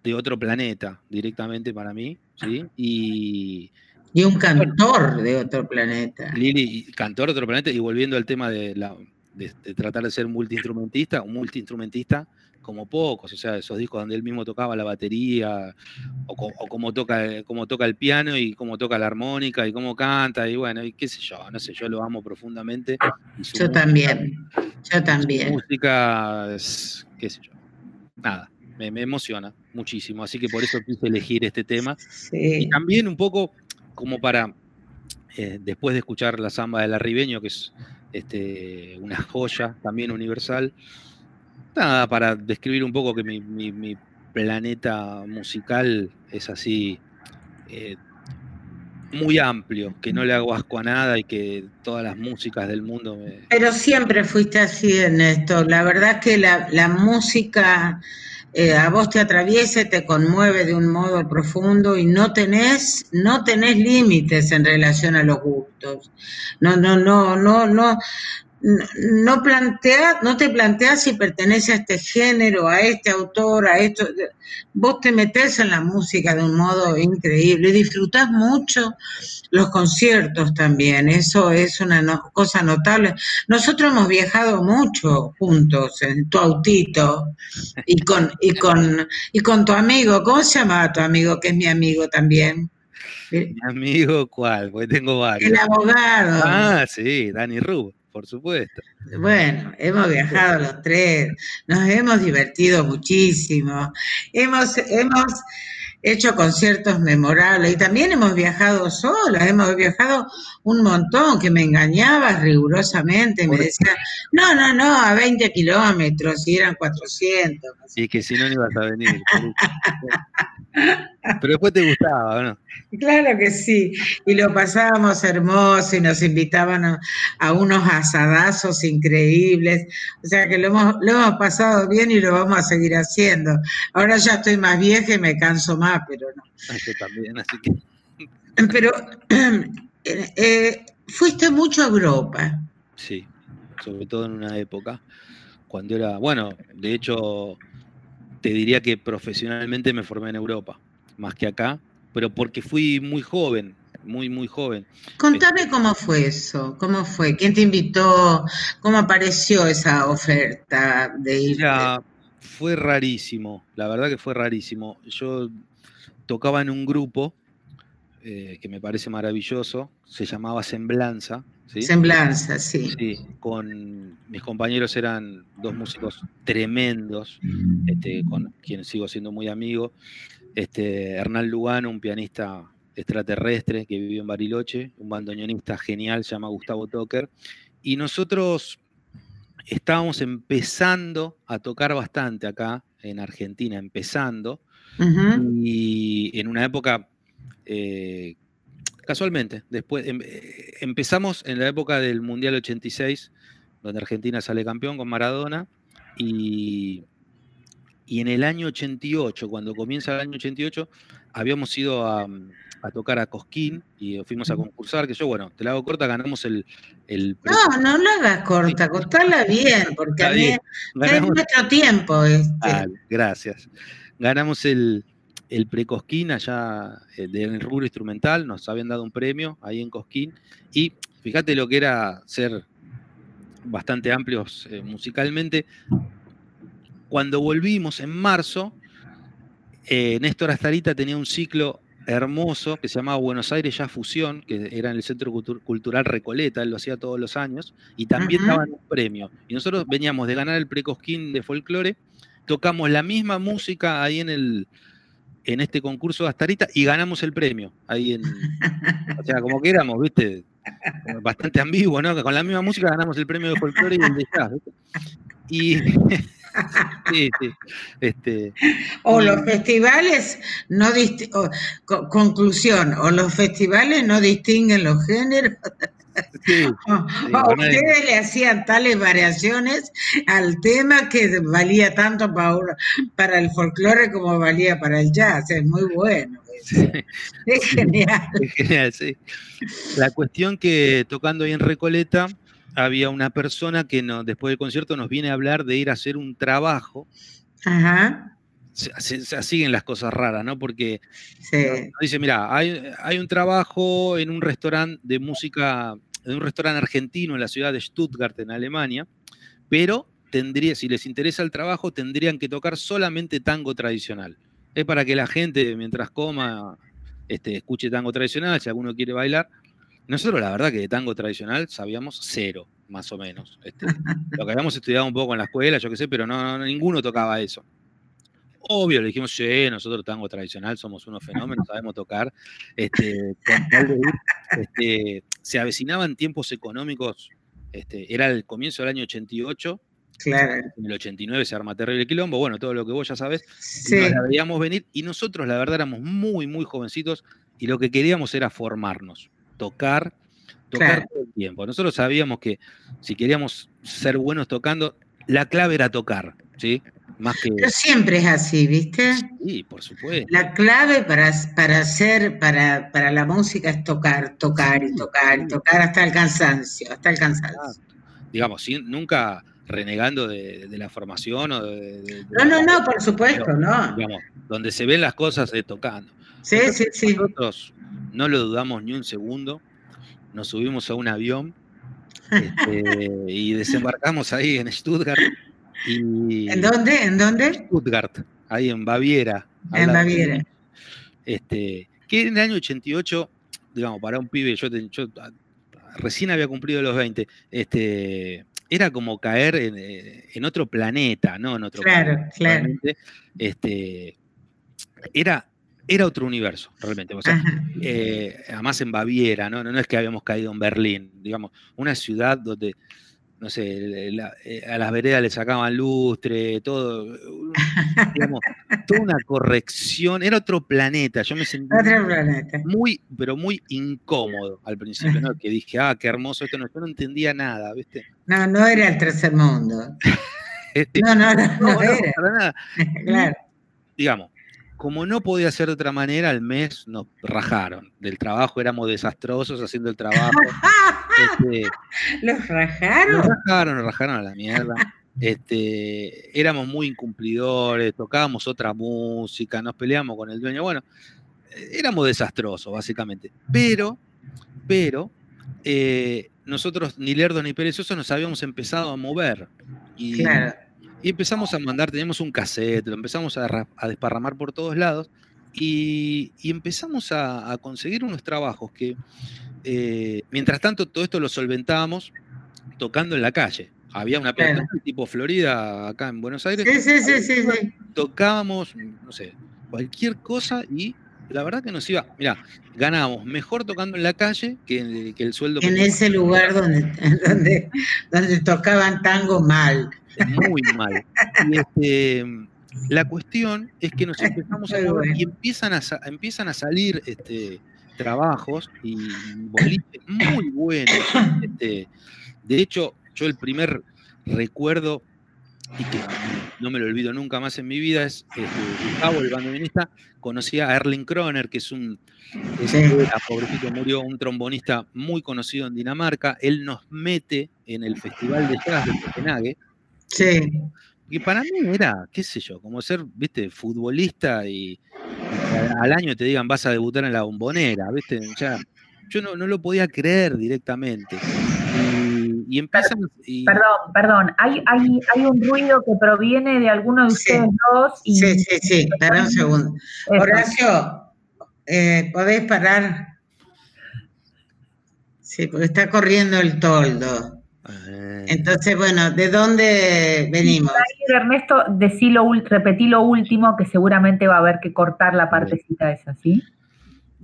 de otro planeta, directamente para mí, ¿sí? Y, Y un cantor de otro planeta. Lili, cantor de otro planeta, y volviendo al tema de, la, de, de tratar de ser multiinstrumentista, un multiinstrumentista como pocos, o sea, esos discos donde él mismo tocaba la batería, o, co- o cómo, toca, cómo toca el piano, y cómo toca la armónica, y cómo canta, y bueno, y qué sé yo, no sé, yo lo amo profundamente. y su Yo música- también, yo su también. música es, qué sé yo, nada, me, me emociona muchísimo, así que por eso quise elegir este tema. Y Sí. también un poco como para, eh, después de escuchar la samba del arribeño, que es este, una joya también universal, nada, para describir un poco que mi, planeta musical es así, eh, muy amplio, que no le hago asco a nada y que todas las músicas del mundo me... Pero siempre fuiste así en esto. La verdad es que la, música eh, a vos te atraviesa, te conmueve de un modo profundo y no tenés, no tenés límites en relación a los gustos. No, no, no, no, no. No, plantea, no te planteas si pertenece a este género, a este autor, a esto. Vos te metes en la música de un modo increíble y disfrutás mucho los conciertos también. Eso es una cosa notable. Nosotros hemos viajado mucho juntos en tu autito y con, y con, y con tu amigo. ¿Cómo se llamaba tu amigo, que es mi amigo también? ¿Mi amigo cuál? Porque tengo varios. El abogado. Ah, sí, Dani Rub por supuesto. Bueno, hemos viajado los tres, nos hemos divertido muchísimo, hemos, hemos hecho conciertos memorables y también hemos viajado solas, hemos viajado un montón, que me engañaba rigurosamente, me decía, no, no, no, a 20 kilómetros y eran 400. Y que si no, no ibas a venir. Pero después te gustaba, ¿no? Claro que sí, y lo pasábamos hermoso y nos invitaban a, unos asadazos increíbles, o sea que lo hemos, lo hemos pasado bien y lo vamos a seguir haciendo. Ahora ya estoy más vieja y me canso más, pero no. Ah, yo también, así que... Pero eh, fuiste mucho a Europa. Sí, sobre todo en una época, cuando era, bueno, de hecho, te diría que profesionalmente me formé en Europa, más que acá, pero porque fui muy joven, muy, muy joven. Contame cómo fue eso, cómo fue, quién te invitó, cómo apareció esa oferta de ir. fue rarísimo, la verdad que fue rarísimo. Yo tocaba en un grupo eh, que me parece maravilloso, se llamaba Semblanza. Semblanza, sí. Sí, con mis compañeros eran dos músicos tremendos, este, con quienes sigo siendo muy amigo. Este, Hernán Lugano, un pianista extraterrestre que vivió en Bariloche, un bandoneonista genial, se llama Gustavo Toker. Y nosotros estábamos empezando a tocar bastante acá en Argentina, empezando. Y en una época, eh, casualmente, después em, eh, empezamos en la época del Mundial 86, donde Argentina sale campeón con Maradona. Y y en el año 88, cuando comienza el año 88, habíamos ido a, tocar a Cosquín y fuimos a concursar, que yo, bueno, te la hago corta, ganamos el... no, no la hagas corta, cortala bien, porque a mí es nuestro tiempo. Este. gracias. Ganamos el, el Precosquín allá eh, el rubro instrumental, nos habían dado un premio ahí en Cosquín, y fíjate lo que era ser bastante amplios eh, musicalmente, cuando volvimos en marzo, eh, Néstor Astarita tenía un ciclo hermoso que se llamaba Buenos Aires Ya Fusión, que era en el Centro Cultural Recoleta, él lo hacía todos los años, y también daban un premio. Y nosotros veníamos de ganar el Precosquín de folclore, tocamos la misma música ahí en el en este concurso de Astarita y ganamos el premio. Ahí en, o sea, como que éramos, viste, bastante ambiguo, ¿no? Que con la misma música ganamos el premio de folclore y el de jazz. Y sí, sí. Este, o los festivales no conclusión, o los festivales no distinguen los géneros. o, ustedes le hacían tales variaciones al tema que valía tanto para, para el folclore como valía para el jazz. Es muy bueno. Es genial. Es genial, sí. La cuestión que tocando ahí en Recoleta, había una persona que no, después del concierto nos viene a hablar de ir a hacer un trabajo. Ajá. Se, siguen las cosas raras, ¿no? Porque dice, mira, hay, hay, un trabajo en un restaurante de música, en un restaurante argentino en la ciudad de Stuttgart, en Alemania, pero tendría, si les interesa el trabajo, tendrían que tocar solamente tango tradicional. Es para que la gente, mientras coma, este, escuche tango tradicional, si alguno quiere bailar, nosotros la verdad que de tango tradicional sabíamos cero, más o menos. Este, lo que habíamos estudiado un poco en la escuela, yo qué sé, pero no, ninguno tocaba eso. Obvio, le dijimos, sí, nosotros tango tradicional somos unos fenómenos, sabemos tocar. Este, este, se avecinaban tiempos económicos, este, era el comienzo del año 88, Claro. En el 89 se arma terrible quilombo, bueno, todo lo que vos ya sabes. Sí. Nos la veíamos venir y nosotros, la verdad, éramos muy, muy jovencitos y lo que queríamos era formarnos tocar, tocar todo el tiempo. Nosotros sabíamos que si queríamos ser buenos tocando, la clave era tocar, ¿sí? Más que... Pero siempre es así, ¿viste? Sí, por supuesto. La clave para, para hacer, para, para la música es tocar, tocar y tocar y tocar hasta el cansancio, hasta el cansancio. digamos, sin, nunca renegando de, la formación o de, No, no, no, por supuesto, no. Digamos, donde se ven las cosas de tocando. Sí, sí, sí. Nosotros no lo dudamos ni un segundo, nos subimos a un avión este, y desembarcamos ahí en Stuttgart. Y, ¿En dónde? ¿En dónde? Stuttgart, ahí en Baviera. En Baviera. Este, que en el año 88, digamos, para un pibe, yo, yo recién había cumplido los 20, este, era como caer eh, en, otro planeta, ¿no? En otro claro, claro. Este, era, era otro universo, realmente. O sea, eh, además en Baviera, ¿no? ¿no? es que habíamos caído en Berlín, digamos, una ciudad donde, no sé, eh, a las veredas le sacaban lustre, todo, digamos, toda una corrección, era otro planeta. Yo me sentí muy, pero muy incómodo al principio, ¿no? Que dije, ah, qué hermoso esto, no, yo no entendía nada, ¿viste? No, no era el tercer mundo. Este, no, no, no, no, era. Para nada. claro. Digamos, como no podía ser de otra manera, al mes nos rajaron. Del trabajo éramos desastrosos haciendo el trabajo. este, ¿Los rajaron? Nos rajaron, nos rajaron a la mierda. Este, éramos muy incumplidores, tocábamos otra música, nos peleamos con el dueño. Bueno, éramos desastrosos, básicamente. Pero, pero, eh, nosotros, ni lerdos ni perezosos, nos habíamos empezado a mover. Y, claro y empezamos a mandar, teníamos un cassette, lo empezamos a, desparramar por todos lados y, empezamos a, conseguir unos trabajos que, eh, mientras tanto, todo esto lo solventábamos tocando en la calle. Había una planta tipo Florida acá en Buenos Aires. Sí, sí, sí, sí, Tocábamos, no sé, cualquier cosa y la verdad que nos iba, mira, ganábamos mejor tocando en la calle que, el sueldo. En ese lugar donde, donde, donde tocaban tango mal muy mal. Y este, la cuestión es que nos empezamos a mover y empiezan a, empiezan a salir este, trabajos y boliches muy buenos. Este, de hecho, yo el primer recuerdo y que no me lo olvido nunca más en mi vida, es este, Gustavo, el bandoneonista, conocía a Erling Kroner, que es un, pobrecito murió, un trombonista muy conocido en Dinamarca. Él nos mete en el Festival de Jazz de Copenhague, Sí. Y para mí era, qué sé yo, como ser, viste, futbolista y, al año te digan vas a debutar en la bombonera, viste, ya, yo no, lo podía creer directamente. Y, empiezan. Perdón, perdón, hay, hay, hay un ruido que proviene de alguno de ustedes dos. Y, sí, sí, sí, espera un segundo. Horacio, eh, ¿podés parar? Sí, porque está corriendo el toldo. Entonces, bueno, ¿de dónde venimos? Ernesto, decilo, repetí lo último, que seguramente va a haber que cortar la partecita esa, ¿sí?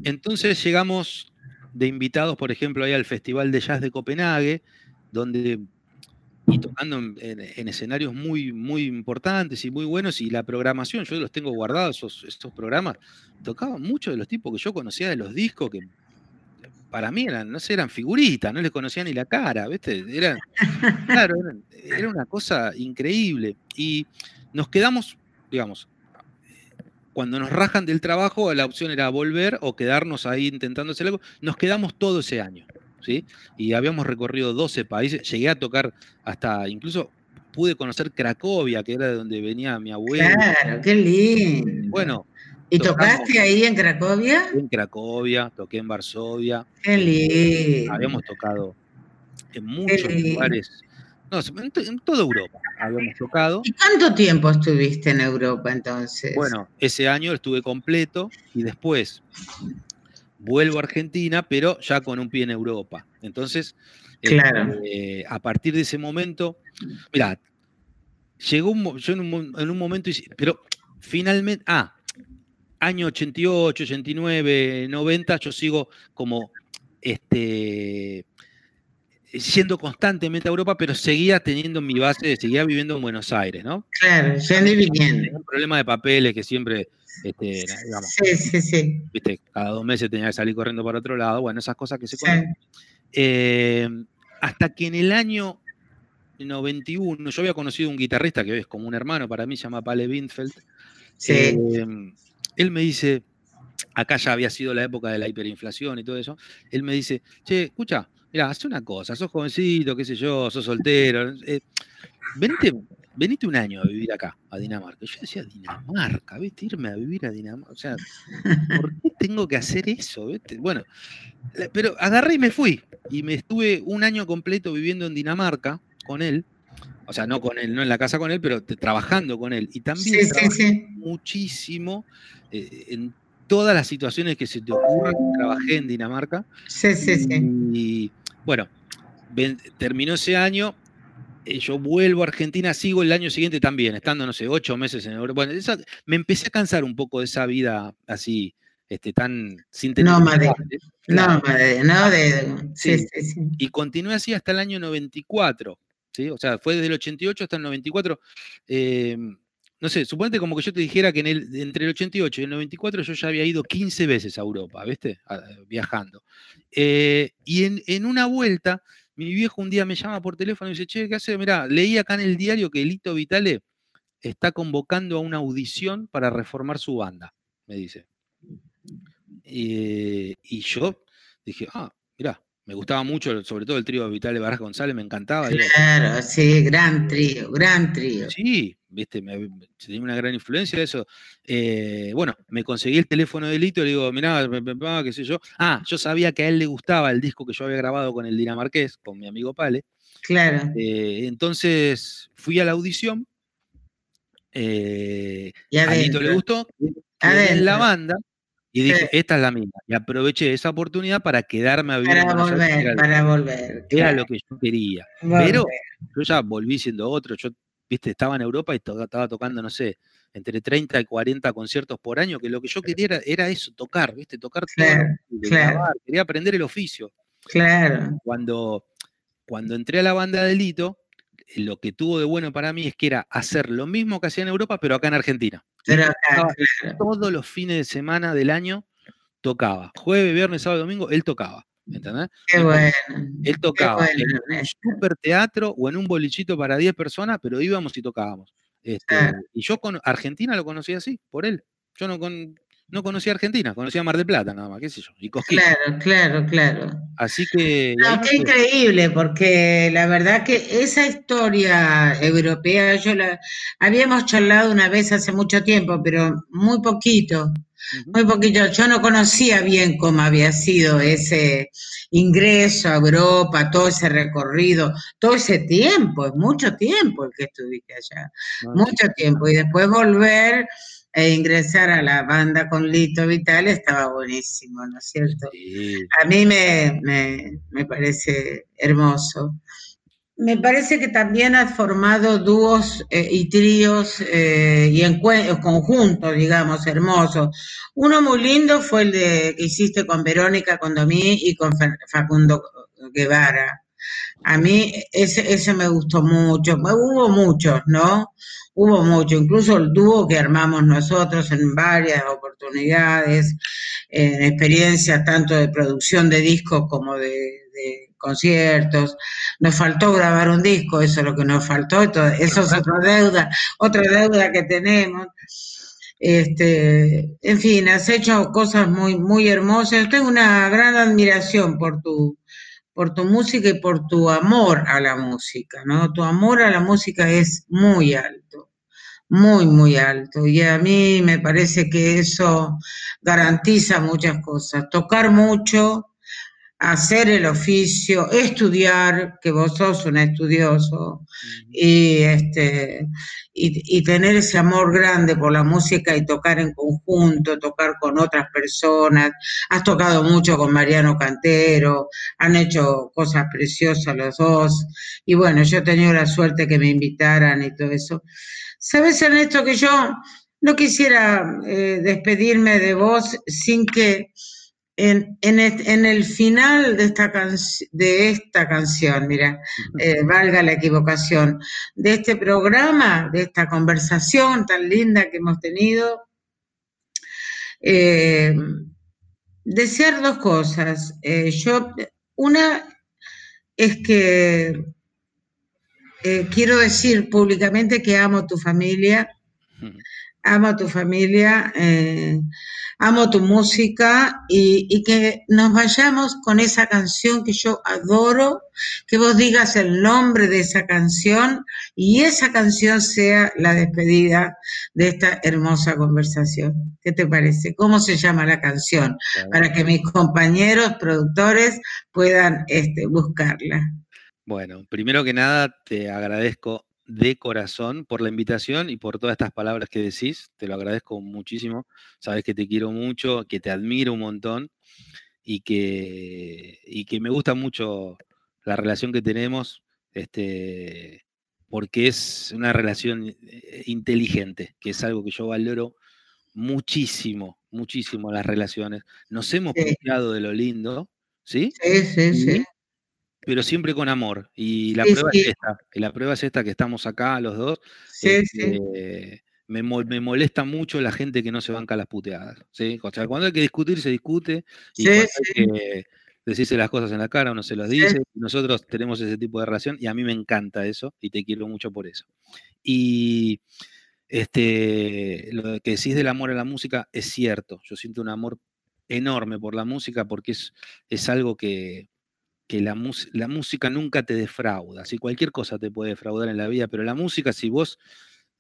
Entonces llegamos de invitados, por ejemplo, ahí al Festival de Jazz de Copenhague, donde y tocando en, escenarios muy, muy importantes y muy buenos, y la programación, yo los tengo guardados, esos, esos programas, tocaban muchos de los tipos que yo conocía de los discos, que para mí eran, no sé, eran figuritas, no les conocía ni la cara, ¿viste? Eran, claro, era una cosa increíble. Y nos quedamos, digamos, cuando nos rajan del trabajo, la opción era volver o quedarnos ahí intentando hacer algo. Nos quedamos todo ese año, ¿sí? Y habíamos recorrido 12 países, llegué a tocar hasta, incluso pude conocer Cracovia, que era de donde venía mi abuelo. Claro, qué lindo. Bueno, ¿Y tocaste ahí en Cracovia? En Cracovia, toqué en Varsovia. Qué lindo. Habíamos tocado en muchos lugares. No, en, toda Europa habíamos tocado. ¿Y cuánto tiempo estuviste en Europa entonces? Bueno, ese año estuve completo y después vuelvo a Argentina, pero ya con un pie en Europa. Entonces, claro. Eh, a partir de ese momento, mira, llegó un, yo en un, en un momento, pero finalmente, ah, año 88, 89, 90, yo sigo como este, siendo constantemente a Europa, pero seguía teniendo mi base, seguía viviendo en Buenos Aires, ¿no? Claro, ya viviendo. Un problema de papeles que siempre, este, digamos, sí, sí, sí. Viste, cada dos meses tenía que salir corriendo para otro lado, bueno, esas cosas que se conocen. Eh, hasta que en el año 91, yo había conocido un guitarrista que es como un hermano para mí, se llama Pale Windfeld. Sí. Eh, él me dice, acá ya había sido la época de la hiperinflación y todo eso, él me dice, che, escucha, mira, haz una cosa, sos jovencito, qué sé yo, sos soltero, eh, venite, venite un año a vivir acá, a Dinamarca. Yo decía, Dinamarca, ¿viste? Irme a vivir a Dinamarca. O sea, ¿por qué tengo que hacer eso? ¿viste? Bueno, pero agarré y me fui. Y me estuve un año completo viviendo en Dinamarca con él. O sea, no con él, no en la casa con él, pero trabajando con él. Y también muchísimo eh, en todas las situaciones que se te ocurran. Trabajé en Dinamarca. Sí, sí, sí. Y bueno, terminó ese año eh, yo vuelvo a Argentina, sigo el año siguiente también, estando, no sé, ocho meses en Europa. Bueno, me empecé a cansar un poco de esa vida así, este, tan sin tener. No, madre. No, madre, no, de. Sí, sí, sí, Y continué así hasta el año 94. ¿sí? O sea, fue desde el 88 hasta el 94. Em, no sé, suponete como que yo te dijera que en el, entre el 88 y el 94 yo ya había ido 15 veces a Europa, ¿viste? viajando. Eh, y en, en una vuelta mi viejo un día me llama por teléfono y dice, che, ¿qué hace? Mirá, leí acá en el diario que Lito Vitale está convocando a una audición para reformar su banda, me dice. Eh, y yo dije, ah, mirá, me gustaba mucho, sobre todo el trío de Vitale Barras González, me encantaba. Claro, sí, gran trío, gran trío. Sí, viste, me, tenía una gran influencia de eso. Eh, bueno, me conseguí el teléfono de Lito, le digo, mirá, qué sé yo. Ah, yo sabía que a él le gustaba el disco que yo había grabado con el dinamarqués, con mi amigo Pale. Claro. Eh, entonces fui a la audición. Eh, a Lito le gustó. En la banda. Y dije, esta es la mía. Y aproveché esa oportunidad para quedarme a vivir. Para volver, para volver. Era lo que yo quería. Pero yo ya volví siendo otro. Yo, viste, estaba en Europa y estaba tocando, no sé, entre 30 y 40 conciertos por año, que lo que yo quería era, eso, tocar, viste, tocar todo, quería aprender el oficio. Claro. Cuando, cuando entré a la banda de Lito, lo que tuvo de bueno para mí es que era hacer lo mismo que hacía en Europa, pero acá en Argentina. Todos los fines de semana del año tocaba. Jueves, viernes, sábado, domingo, él tocaba. ¿Entendés? Qué bueno. Él tocaba en un super teatro o en un bolichito para 10 personas, pero íbamos y tocábamos. Este, y yo con Argentina lo conocí así, por él. Yo no, con, no conocía Argentina, conocía Mar del Plata nada más, qué sé yo, y Claro, claro, claro. Así que... No, qué increíble, porque la verdad que esa historia europea, yo la habíamos charlado una vez hace mucho tiempo, pero muy poquito, muy poquito. Yo no conocía bien cómo había sido ese ingreso a Europa, todo ese recorrido, todo ese tiempo, es mucho tiempo el que estuviste allá, mucho tiempo, y después volver e ingresar a la banda con Lito Vital estaba buenísimo, ¿no es cierto? A mí me, me, parece hermoso. Me parece que también has formado dúos eh, y tríos eh, y conjuntos, digamos, hermosos. Uno muy lindo fue el de que hiciste con Verónica Condomí y con Facundo Guevara. A mí ese, ese me gustó mucho. Hubo muchos, ¿no? hubo mucho, incluso el dúo que armamos nosotros en varias oportunidades, en experiencias tanto de producción de discos como de, conciertos. Nos faltó grabar un disco, eso es lo que nos faltó, eso es otra deuda, otra deuda que tenemos. Este, en fin, has hecho cosas muy, muy hermosas. Tengo una gran admiración por tu, por tu música y por tu amor a la música, ¿no? Tu amor a la música es muy alto, muy, muy alto. Y a mí me parece que eso garantiza muchas cosas. Tocar mucho, hacer el oficio, estudiar, que vos sos un estudioso, y, este, y, tener ese amor grande por la música y tocar en conjunto, tocar con otras personas. Has tocado mucho con Mariano Cantero, han hecho cosas preciosas los dos, y bueno, yo he tenido la suerte que me invitaran y todo eso. Sabes, Ernesto, que yo no quisiera eh, despedirme de vos sin que en, en, el final de esta, de esta canción, mira, eh, valga la equivocación, de este programa, de esta conversación tan linda que hemos tenido, eh, desear dos cosas. Eh, yo, una es que quiero decir públicamente que amo tu familia, amo a tu familia amo tu música y, y, que nos vayamos con esa canción que yo adoro, que vos digas el nombre de esa canción y esa canción sea la despedida de esta hermosa conversación. ¿Qué te parece? ¿Cómo se llama la canción? Para que mis compañeros productores puedan este, buscarla. Bueno, primero que nada te agradezco de corazón por la invitación y por todas estas palabras que decís. Te lo agradezco muchísimo. Sabes que te quiero mucho, que te admiro un montón y que, y que me gusta mucho la relación que tenemos, este, porque es una relación eh, inteligente, que es algo que yo valoro muchísimo, muchísimo las relaciones. Nos hemos sí. de lo lindo, ¿sí? Sí, sí, sí pero siempre con amor. Y la sí, prueba sí. es esta, y la prueba es esta que estamos acá los dos. Sí, este, me, me, molesta mucho la gente que no se banca las puteadas. ¿sí? O sea, cuando hay que discutir, se discute. Y cuando hay que decirse las cosas en la cara, uno se las dice. Nosotros tenemos ese tipo de relación y a mí me encanta eso y te quiero mucho por eso. Y este, lo que decís del amor a la música es cierto. Yo siento un amor enorme por la música porque es, es algo que, que la, la, música nunca te defrauda. Si cualquier cosa te puede defraudar en la vida, pero la música, si vos,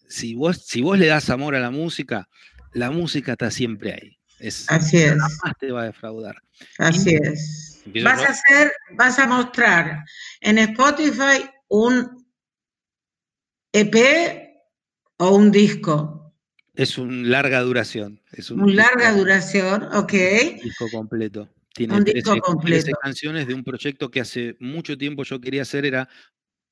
si vos, si vos le das amor a la música, la música está siempre ahí. Es, Así es. Jamás te va a defraudar. Así y, es. Vas a hacer, vas a mostrar en Spotify un EP o un disco. Es un larga duración. Es un, un larga duración, ok. Un disco completo. Tiene un 13, disco completo. 13 canciones de un proyecto que hace mucho tiempo yo quería hacer, era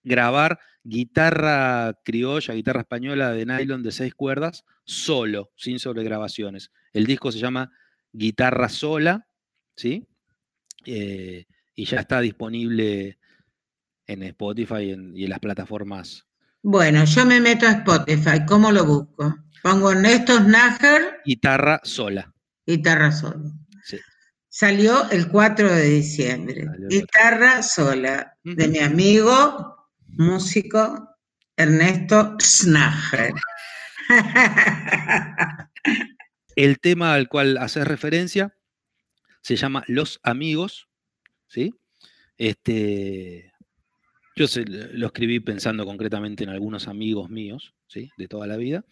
grabar guitarra criolla, guitarra española de nylon de seis cuerdas, solo, sin sobregrabaciones. El disco se llama Guitarra Sola, ¿sí? Eh, y ya está disponible en Spotify y en, y en, las plataformas. Bueno, yo me meto a Spotify, ¿cómo lo busco? Pongo Néstor Nájar. Guitarra sola. Guitarra sola. Salió el 4 de diciembre. Guitarra sola, de mi amigo, músico, Ernesto Snager. el tema al cual haces referencia se llama Los Amigos, ¿sí? Este, yo se, lo escribí pensando concretamente en algunos amigos míos, ¿sí? De toda la vida.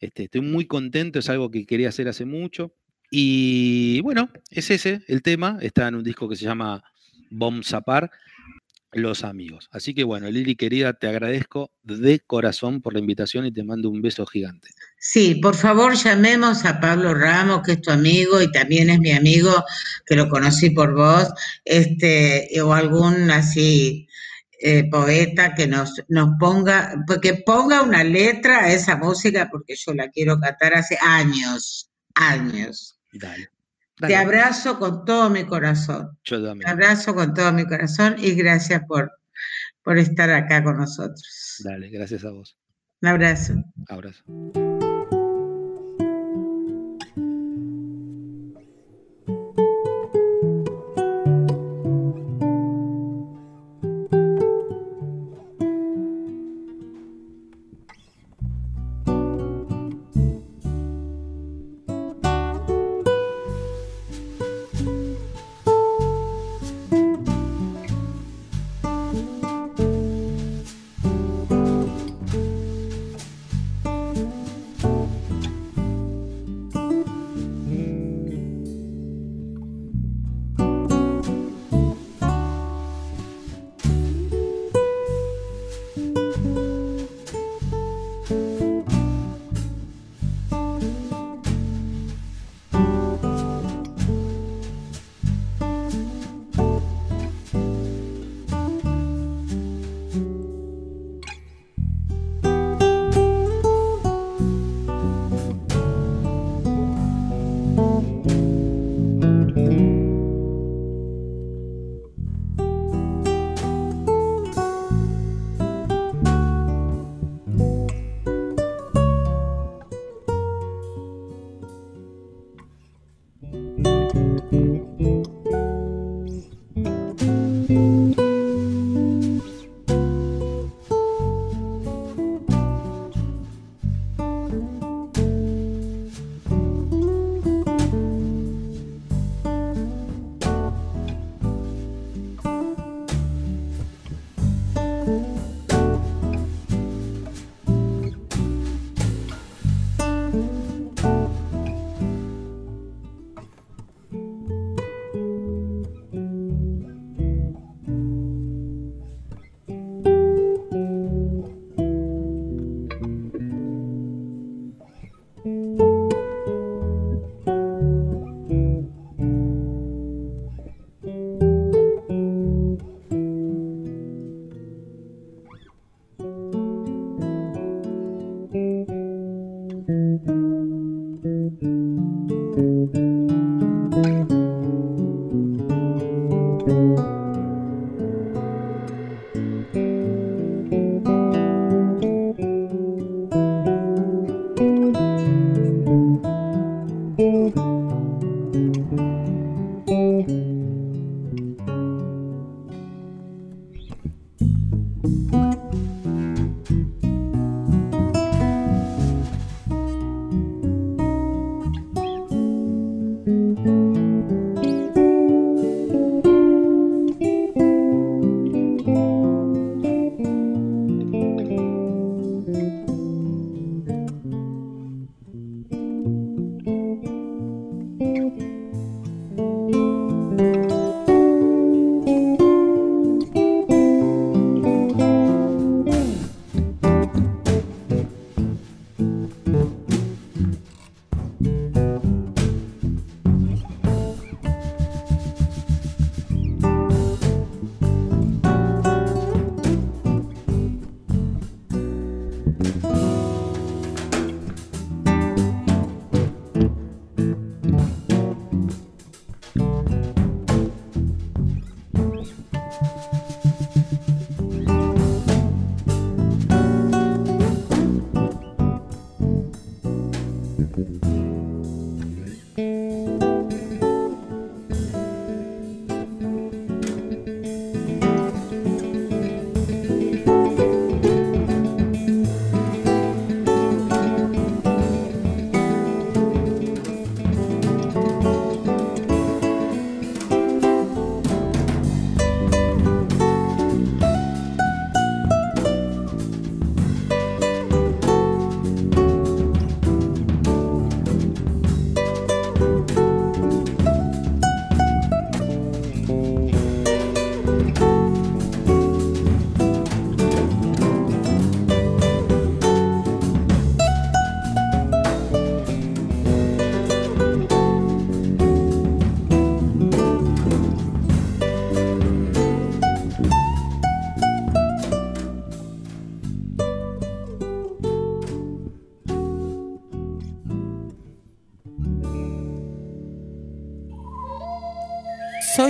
Este, estoy muy contento, es algo que quería hacer hace mucho. Y bueno, es ese el tema. Está en un disco que se llama Bom Zapar, Los Amigos. Así que bueno, Lili querida, te agradezco de corazón por la invitación y te mando un beso gigante. Sí, por favor llamemos a Pablo Ramos, que es tu amigo y también es mi amigo, que lo conocí por vos, este, o algún así eh, poeta que nos, nos ponga, que ponga una letra a esa música, porque yo la quiero cantar hace años, años. Dale. Dale. Te abrazo con todo mi corazón. Yo también. Te abrazo con todo mi corazón y gracias por, por estar acá con nosotros. Dale, gracias a vos. Un abrazo. Abrazo.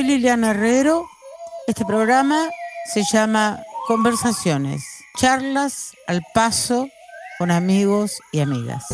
Soy Liliana Herrero. Este programa se llama Conversaciones, charlas al paso con amigos y amigas.